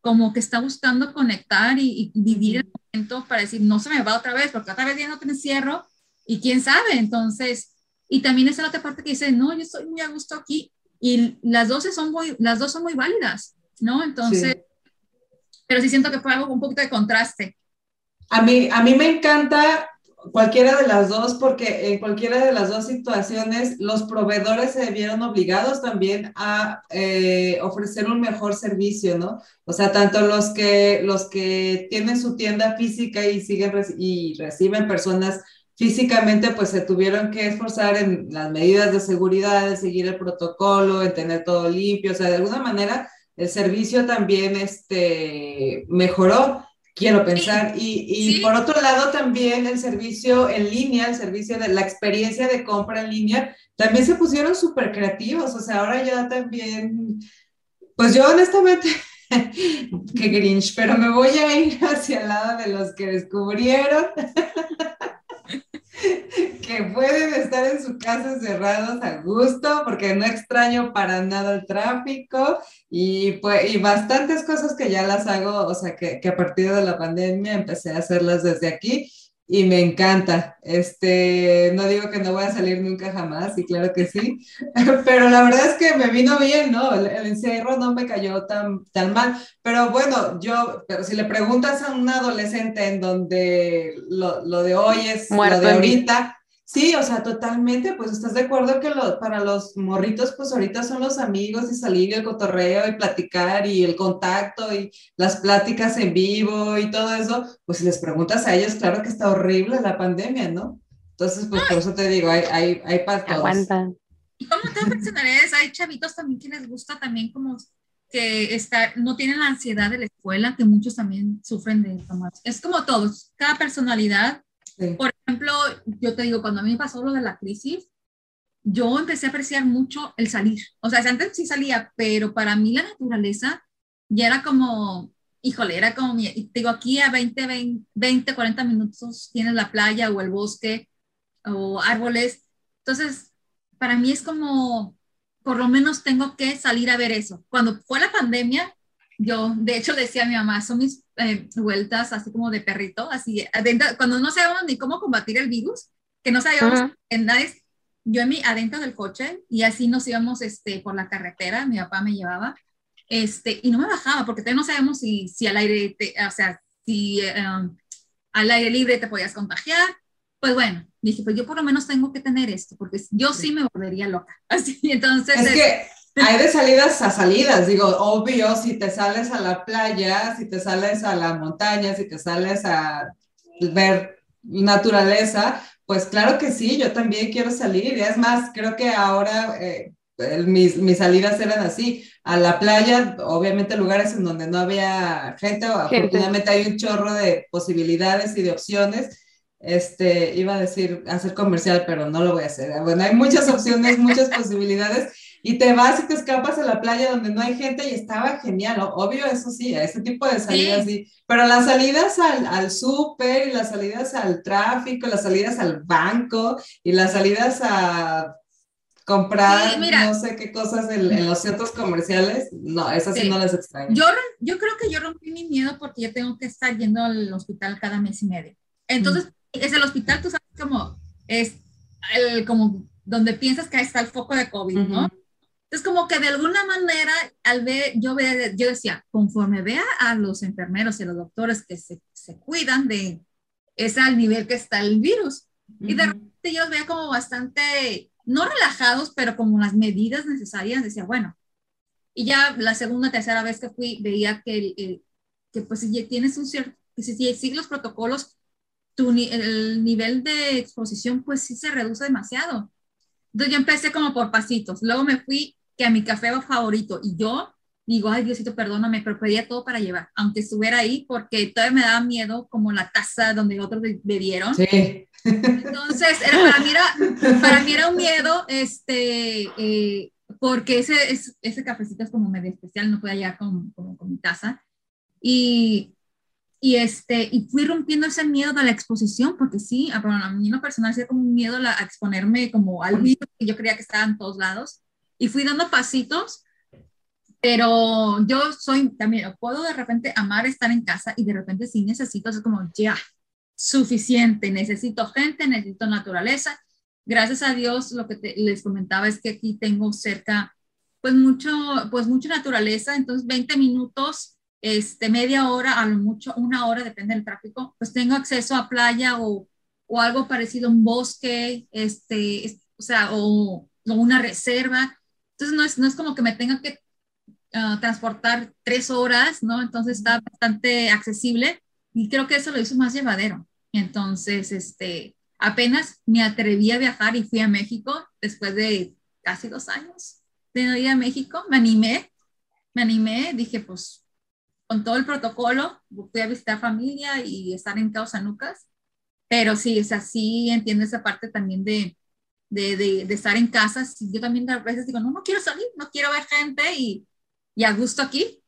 como que está buscando conectar y, vivir el momento para decir, no se me va otra vez, porque otra vez ya no te encierro y quién sabe. Entonces, y también esa otra parte que dice, no, yo estoy muy a gusto aquí y las dos son muy, las dos son muy válidas, ¿no? Entonces, pero sí siento que fue algo un poquito de contraste.
A mí, a mí me encanta cualquiera de las dos, porque en cualquiera de las dos situaciones los proveedores se vieron obligados también a eh, ofrecer un mejor servicio, ¿no? O sea, tanto los que, los que tienen su tienda física y siguen y reciben personas físicamente, pues se tuvieron que esforzar en las medidas de seguridad, de seguir el protocolo, en tener todo limpio, o sea, de alguna manera el servicio también este, mejoró quiero pensar. Y, y por otro lado, también el servicio en línea, el servicio de la experiencia de compra en línea, también se pusieron súper creativos. O sea, ahora ya también, pues yo honestamente, que Grinch, pero me voy a ir hacia el lado de los que descubrieron que pueden estar en su casa cerrados a gusto, porque no extraño para nada el tráfico y, pues, y bastantes cosas que ya las hago, o sea, que, que a partir de la pandemia empecé a hacerlas desde aquí y me encanta. Este, no digo que no voy a salir nunca jamás, y claro que sí, pero la verdad es que me vino bien, ¿no? El, encierro no me cayó tan, tan mal, pero bueno, yo, pero si le preguntas a un adolescente en donde lo, lo de hoy es lo de ahorita, Sí, o sea, totalmente, pues estás de acuerdo que para los morritos, pues ahorita son los amigos y salir y el cotorreo y platicar y el contacto y las pláticas en vivo y todo eso, pues si les preguntas a ellos, claro que está horrible la pandemia, ¿no? Entonces, pues por eso te digo, hay, hay, hay para todos.
Aguantan. Y como te personalidades, hay chavitos también que les gusta también como que estar, no tienen la ansiedad de la escuela, que muchos también sufren de tomar. Es como todos, cada personalidad por ejemplo, yo te digo, cuando a mí me pasó lo de la crisis, yo empecé a apreciar mucho el salir. O sea, antes sí salía, pero para mí la naturaleza ya era como, híjole, era como, te digo, aquí a 20, 20, 20, 40 minutos tienes la playa o el bosque o árboles. Entonces, para mí es como, por lo menos tengo que salir a ver eso. Cuando fue la pandemia, yo, de hecho, decía a mi mamá, son mis eh, vueltas así como de perrito, así, adentro, cuando no sabíamos ni cómo combatir el virus, que no sabíamos en nada, yo en mi, adentro del coche, y así nos íbamos este, por la carretera, mi papá me llevaba, este, y no me bajaba, porque todavía no sabemos si, si al aire, o sea, si um, al aire libre te podías contagiar, pues bueno, dije, pues yo por lo menos tengo que tener esto, porque yo sí me volvería loca, así, entonces...
Es que hay de salidas a salidas, digo, obvio, si te sales a la playa, si te sales a la montaña, si te sales a ver naturaleza, pues claro que sí, yo también quiero salir. Y es más, creo que ahora eh, mis, mis, salidas eran así, a la playa, obviamente lugares en donde no había gente, afortunadamente hay un chorro de posibilidades y de opciones. Este, iba a decir hacer comercial, pero no lo voy a hacer. Bueno, hay muchas opciones, muchas posibilidades y te vas y te escapas a la playa donde no hay gente y estaba genial, obvio, eso sí, a ese tipo de salidas sí, pero las salidas al, al súper y las salidas al tráfico, las salidas al banco y las salidas a comprar no sé qué cosas en, los centros comerciales, no, esas sí, no las extraño.
Yo, yo creo que yo rompí mi miedo porque yo tengo que estar yendo al hospital cada mes y medio. Entonces, es el hospital, tú sabes, como es el, como donde piensas que ahí está el foco de COVID, ¿no? Es como que de alguna manera, al ver, yo, ve, yo decía, conforme vea a los enfermeros y a los doctores que se, se cuidan de, es al nivel que está el virus. Y de repente yo los veía como bastante, no relajados, pero como las medidas necesarias. Decía, bueno, Y ya la segunda, tercera vez que fui, veía que, que pues si tienes un cierto, que si sigues los protocolos, tu, el nivel de exposición pues sí se reduce demasiado. Entonces yo empecé como por pasitos. Luego me fui que a mi café favorito y yo digo, ay Diosito, perdóname, pero pedía todo para llevar, aunque estuviera ahí, porque todavía me daba miedo como la taza donde otros bebieron. Sí. Entonces, era, para, mí era, para mí era un miedo, este, eh, porque ese, ese cafecito es como medio especial, no podía llegar con, con, mi taza. Y, y, este, y fui rompiendo ese miedo de la exposición, porque sí, a, a mí en lo personal hacía como un miedo a exponerme como al virus que yo creía que estaba en todos lados. Y fui dando pasitos pero yo soy también, puedo de repente amar estar en casa y de repente sí necesito, es como ya, suficiente, necesito gente, necesito naturaleza. Gracias a Dios, lo que les comentaba es que aquí tengo cerca, pues mucho, pues mucha naturaleza, entonces 20 minutos, este, media hora, a lo mucho una hora, depende del tráfico, pues tengo acceso a playa o, o algo parecido, un bosque, este, o sea, o, o, una reserva. Entonces no es, no es como que me tenga que Ah, transportar tres horas, ¿no? Entonces está bastante accesible y creo que eso lo hizo más llevadero. Entonces, este, apenas me atreví a viajar y fui a México después de casi dos años de no ir a México. Me animé, me animé, dije, pues, con todo el protocolo, fui a visitar familia y estar en Causanucas. Pero sí, es así, entiendo esa parte también de, de, de, de estar en casa. Yo también a veces digo, no, no quiero salir, no quiero ver gente y y a gusto aquí.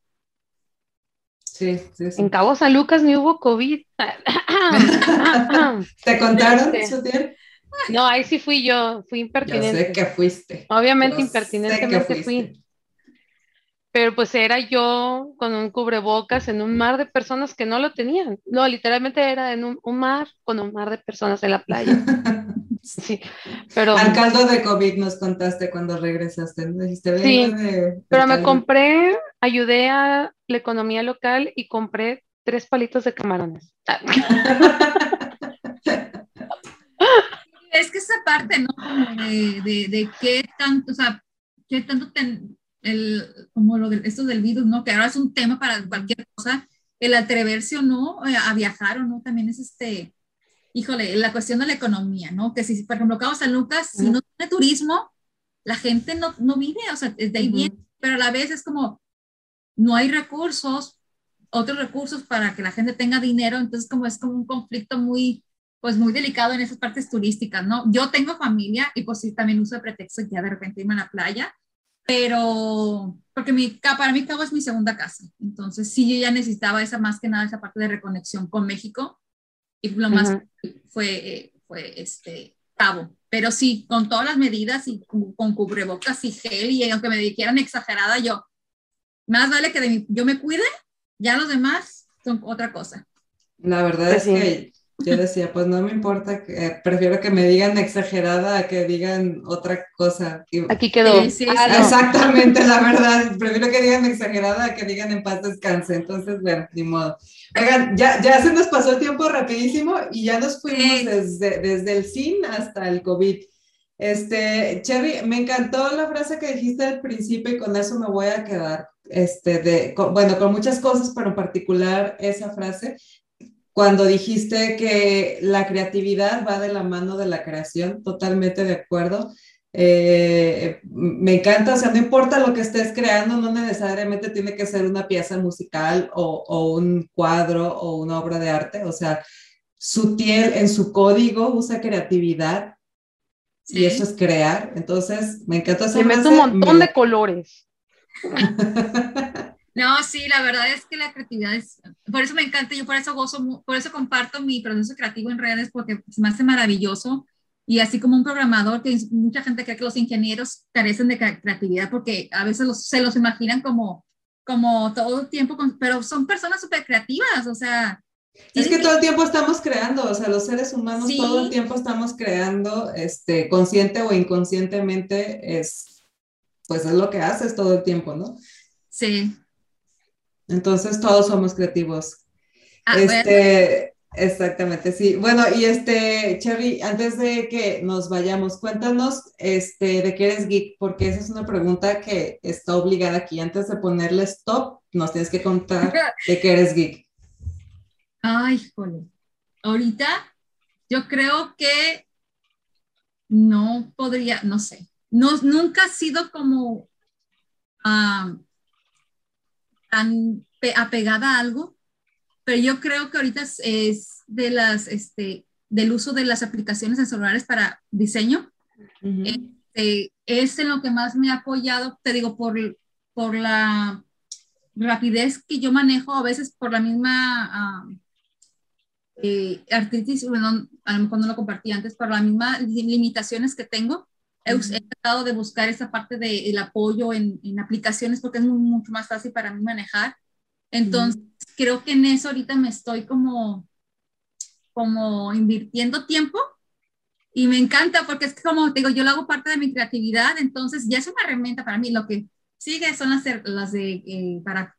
Sí, sí,
En Cabo San Lucas ni hubo COVID.
¿Te contaron, este,
No, ahí sí fui yo, fui impertinente.
Yo sé que fuiste.
Obviamente impertinentemente fui. Pero pues era yo con un cubrebocas en un mar de personas que no lo tenían. No, literalmente era en un, un mar con un mar de personas en la playa. Sí, pero...
Al caldo de COVID nos contaste cuando regresaste, dijiste,
sí, pero me compré, ayudé a la economía local y compré tres palitos de camarones.
es que esa parte, ¿no? De, de, qué tanto, o sea, qué tanto el, como lo de, esto del virus, ¿no? Que ahora es un tema para cualquier cosa, el atreverse o no eh, a viajar o no, también es este, híjole, la cuestión de la economía, ¿no? Que si, por ejemplo, Cabo San Lucas, si no tiene turismo, la gente no, no vive, o sea, de ahí bien, pero a la vez es como, no hay recursos, otros recursos para que la gente tenga dinero, entonces como es como un conflicto muy, pues muy delicado en esas partes turísticas, ¿no? Yo tengo familia y pues sí, también uso de pretexto ya de repente irme a la playa, pero porque mi, para mí Cabo es mi segunda casa, entonces sí, yo ya necesitaba esa más que nada, esa parte de reconexión con México, y lo más fue, fue este cabo. Pero sí, con todas las medidas y con, cubrebocas y gel, y aunque me dijeran exagerada, yo, más vale que yo me cuide, ya los demás son otra cosa.
La verdad es que yo decía, pues no me importa, que, prefiero que me digan exagerada a que digan otra cosa.
Aquí quedó.
Exactamente, la verdad. Prefiero que digan exagerada a que digan en paz descanse. Entonces, bueno, ni modo. Oigan, ya, ya se nos pasó el tiempo rapidísimo y ya nos fuimos desde, desde el SIN hasta el COVID. Este, Cherry, me encantó la frase que dijiste al principio y con eso me voy a quedar. Este, de, bueno, con muchas cosas, pero en particular esa frase cuando dijiste que la creatividad va de la mano de la creación, totalmente de acuerdo. Eh, me encanta, o sea, no importa lo que estés creando, no necesariamente tiene que ser una pieza musical o, o un cuadro o una obra de arte, o sea, sutil en su código usa creatividad y eso es crear. Entonces, me encanta
Me mete un montón de colores.
No, sí, la verdad es que la creatividad es, por eso me encanta, yo por eso gozo, por eso comparto mi proceso creativo en redes, porque se me hace maravilloso. Y así como un programador, que mucha gente cree que los ingenieros carecen de creatividad porque a veces se los imaginan como, como todo el tiempo, pero son personas súper creativas, o sea.
Es que todo el tiempo estamos creando, o sea, los seres humanos todo el tiempo estamos creando, este, consciente o inconscientemente, es, pues es lo que haces todo el tiempo, ¿no?
Sí,
entonces todos somos creativos. Ah, este, Exactamente, sí. Bueno, y este, Cherry, antes de que nos vayamos, cuéntanos este, de qué eres geek, porque esa es una pregunta que está obligada aquí. Antes de ponerle stop, nos tienes que contar de qué eres geek.
Ay, joder. Ahorita yo creo que no podría, no sé, no, nunca ha sido como tan apegada a algo, pero yo creo que ahorita es, de las, este, del uso de las aplicaciones en celulares para diseño. Este, es en lo que más me ha apoyado, te digo, por, por la rapidez que yo manejo, a veces por la misma eh, artritis, bueno, a lo mejor no lo compartí antes, por las mismas limitaciones que tengo. He, tratado de buscar esa parte del apoyo en, en, aplicaciones porque es mucho más fácil para mí manejar. Entonces, creo que en eso ahorita me estoy como, como invirtiendo tiempo y me encanta porque es como digo, yo lo hago parte de mi creatividad, entonces ya es una herramienta para mí. Lo que sigue son las, las de eh, para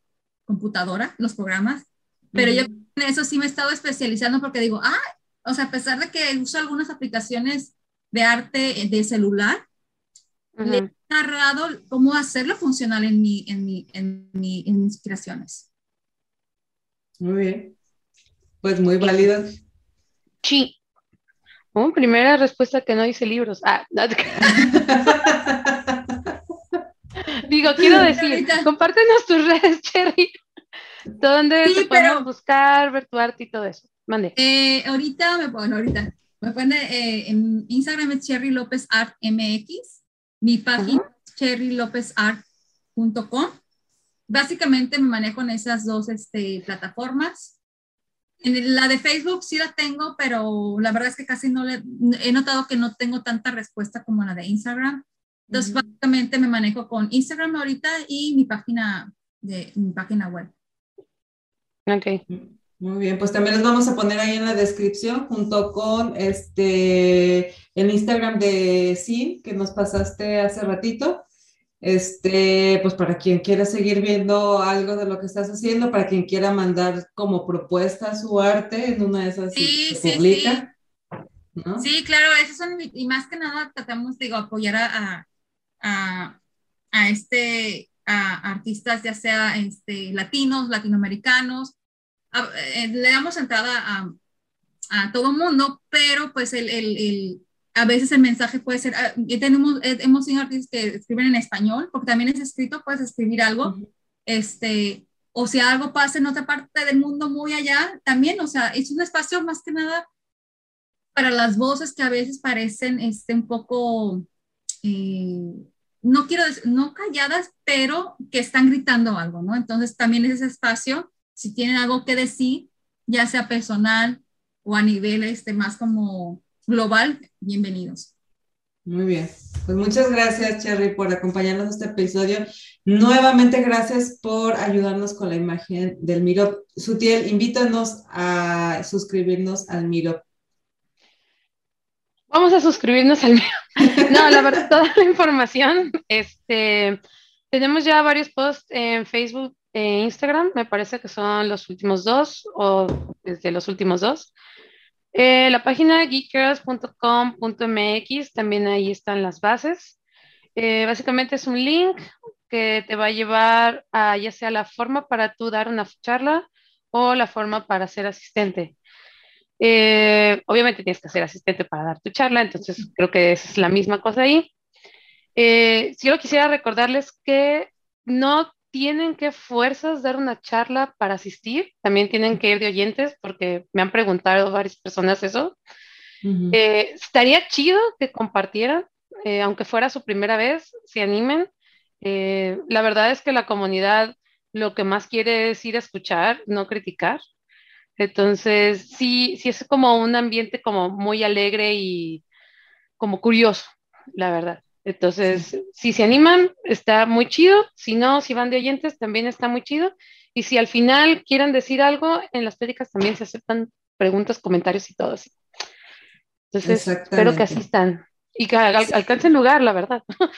computadora, los programas, pero yo en eso sí me he estado especializando porque digo, ah, o sea, a pesar de que uso algunas aplicaciones de arte de celular, le he narrado cómo hacerlo funcional en, mi, en, mi, en, mi, en mis creaciones.
Muy bien. Pues muy válido.
Sí. Oh, primera respuesta que no dice libros. Ah, Digo, quiero decir, compártenos tus redes, Cherry. ¿Dónde sí, podemos buscar, ver tu arte y todo eso? Mande.
Eh, ahorita me bueno, ahorita me pueden eh, en Instagram es Cherry López Art MX, mi página es cherrylopezart.com. Básicamente me manejo en esas dos este, plataformas. En la de Facebook sí la tengo, pero la verdad es que casi no le he notado que no tengo tanta respuesta como la de Instagram. Entonces, básicamente me manejo con Instagram ahorita y mi página de mi página web.
Ok.
Muy bien, pues también los vamos a poner ahí en la descripción junto con este el Instagram de Sin que nos pasaste hace ratito. Este, pues para quien quiera seguir viendo algo de lo que estás haciendo, para quien quiera mandar como propuesta su arte en una de esas
sí, se publica. Sí. claro, eso son, y más que nada tratamos, digo, apoyar a, a, a este, a artistas ya sea este, latinos, latinoamericanos, eh, le damos entrada a, a todo mundo, pero pues el, el, el, a veces el mensaje puede ser, ah, tenemos, hemos sido artistas que escriben en español, porque también es escrito, puedes escribir algo, este, o si algo pasa en otra parte del mundo muy allá, también, o sea, es un espacio más que nada para las voces que a veces parecen este, un poco, eh, no quiero decir, no calladas, pero que están gritando algo, ¿no? Entonces también es ese espacio si tienen algo que decir, ya sea personal o a nivel este, más como global, bienvenidos.
Muy bien. Pues muchas gracias, Cherry, por acompañarnos en este episodio. Nuevamente, gracias por ayudarnos con la imagen del Miro. Sutiel, invítanos a suscribirnos al Miro.
Vamos a suscribirnos al Miro. No, la verdad, toda la información, este, tenemos ya varios posts en Facebook Instagram, me parece que son los últimos dos o desde los últimos dos. Eh, la página geekgirls.com.mx, también ahí están las bases. Eh, básicamente es un link que te va a llevar a ya sea la forma para tú dar una charla o la forma para ser asistente. Eh, obviamente tienes que ser asistente para dar tu charla, entonces creo que es la misma cosa ahí. si yo quisiera recordarles que no tienen que fuerzas dar una charla para asistir, también tienen que ir de oyentes, porque me han preguntado varias personas eso. Eh, estaría chido que compartieran, eh, aunque fuera su primera vez, se animen. Eh, la verdad es que la comunidad lo que más quiere es ir a escuchar, no criticar. Entonces, sí, sí es como un ambiente como muy alegre y como curioso, la verdad. Entonces, si se animan, está muy chido. Si no, si van de oyentes, también está muy chido. Y si al final quieren decir algo, en las prédicas también se aceptan preguntas, comentarios y todo así. Entonces, espero que asistan y que alcancen lugar, la verdad.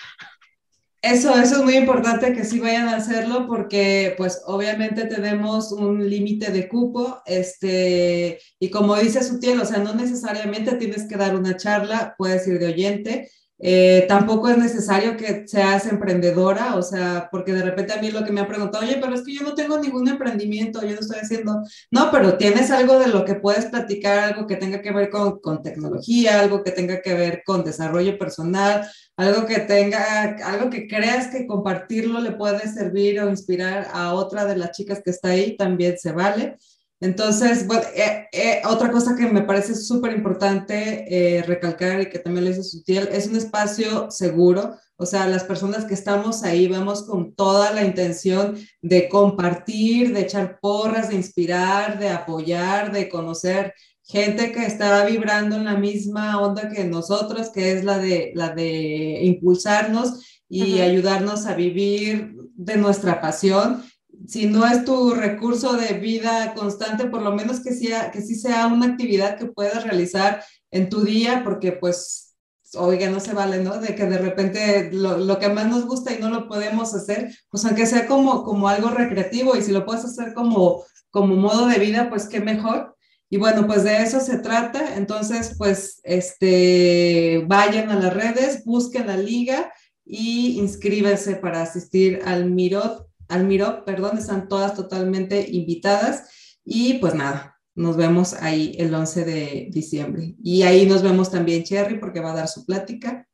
Eso, eso es muy importante que sí vayan a hacerlo porque pues obviamente tenemos un límite de cupo, este, y como dice Sutiel, o sea, no necesariamente tienes que dar una charla, puedes ir de oyente, eh, tampoco es necesario que seas emprendedora, o sea, porque de repente a mí lo que me han preguntado, oye, pero es que yo no tengo ningún emprendimiento, yo no estoy haciendo, no, pero tienes algo de lo que puedes platicar, algo que tenga que ver con, con tecnología, algo que tenga que ver con desarrollo personal, algo que tenga, algo que creas que compartirlo le puede servir o inspirar a otra de las chicas que está ahí, también se vale. Entonces, bueno, eh, eh, otra cosa que me parece súper importante eh, recalcar y que también lo hizo Sutil, es un espacio seguro. O sea, las personas que estamos ahí vamos con toda la intención de compartir, de echar porras, de inspirar, de apoyar, de conocer gente que está vibrando en la misma onda que nosotros, que es la de, la de impulsarnos y ayudarnos a vivir de nuestra pasión si no es tu recurso de vida constante, por lo menos que, sea, que sí sea una actividad que puedas realizar en tu día, porque pues, oiga, no se vale, ¿no? De que de repente lo, lo, que más nos gusta y no lo podemos hacer, pues aunque sea como, como algo recreativo y si lo puedes hacer como, como modo de vida, pues qué mejor. Y bueno, pues de eso se trata. Entonces, pues, este, vayan a las redes, busquen la liga y inscríbanse para asistir al Mirot Almiró, perdón, están todas totalmente invitadas y pues nada, nos vemos ahí el 11 de diciembre. Y ahí nos vemos también Cherry porque va a dar su plática.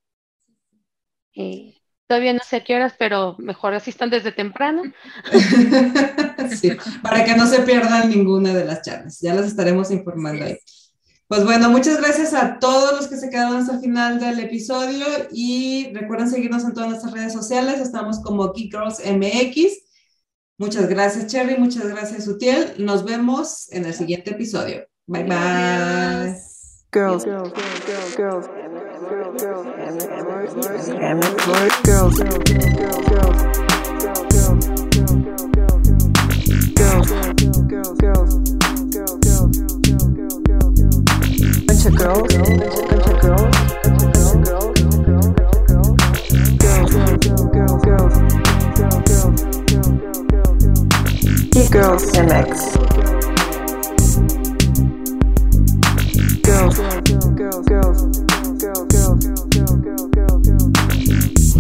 todavía no sé a qué horas, pero mejor asistan desde temprano.
sí, para que no se pierdan ninguna de las charlas. Ya las estaremos informando ahí. Pues bueno, muchas gracias a todos los que se quedaron hasta el final del episodio y recuerden seguirnos en todas nuestras redes sociales. Estamos como Geek Girls MX Muchas gracias, Cherry. Muchas gracias, Utiel. Nos vemos en el siguiente episodio. Bye bye. Girls, girls, girls, girls, girls, girls, Girls MX. Girls, girls, girls, girls, girls,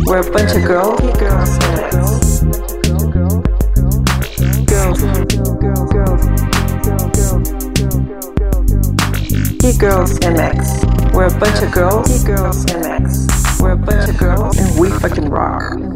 We're a bunch of girls. Girls MX. Girls, girls, girls, girls MX. We're a bunch of girls. Girls MX. We're a bunch of girls, and we fucking rock. And we fucking rock.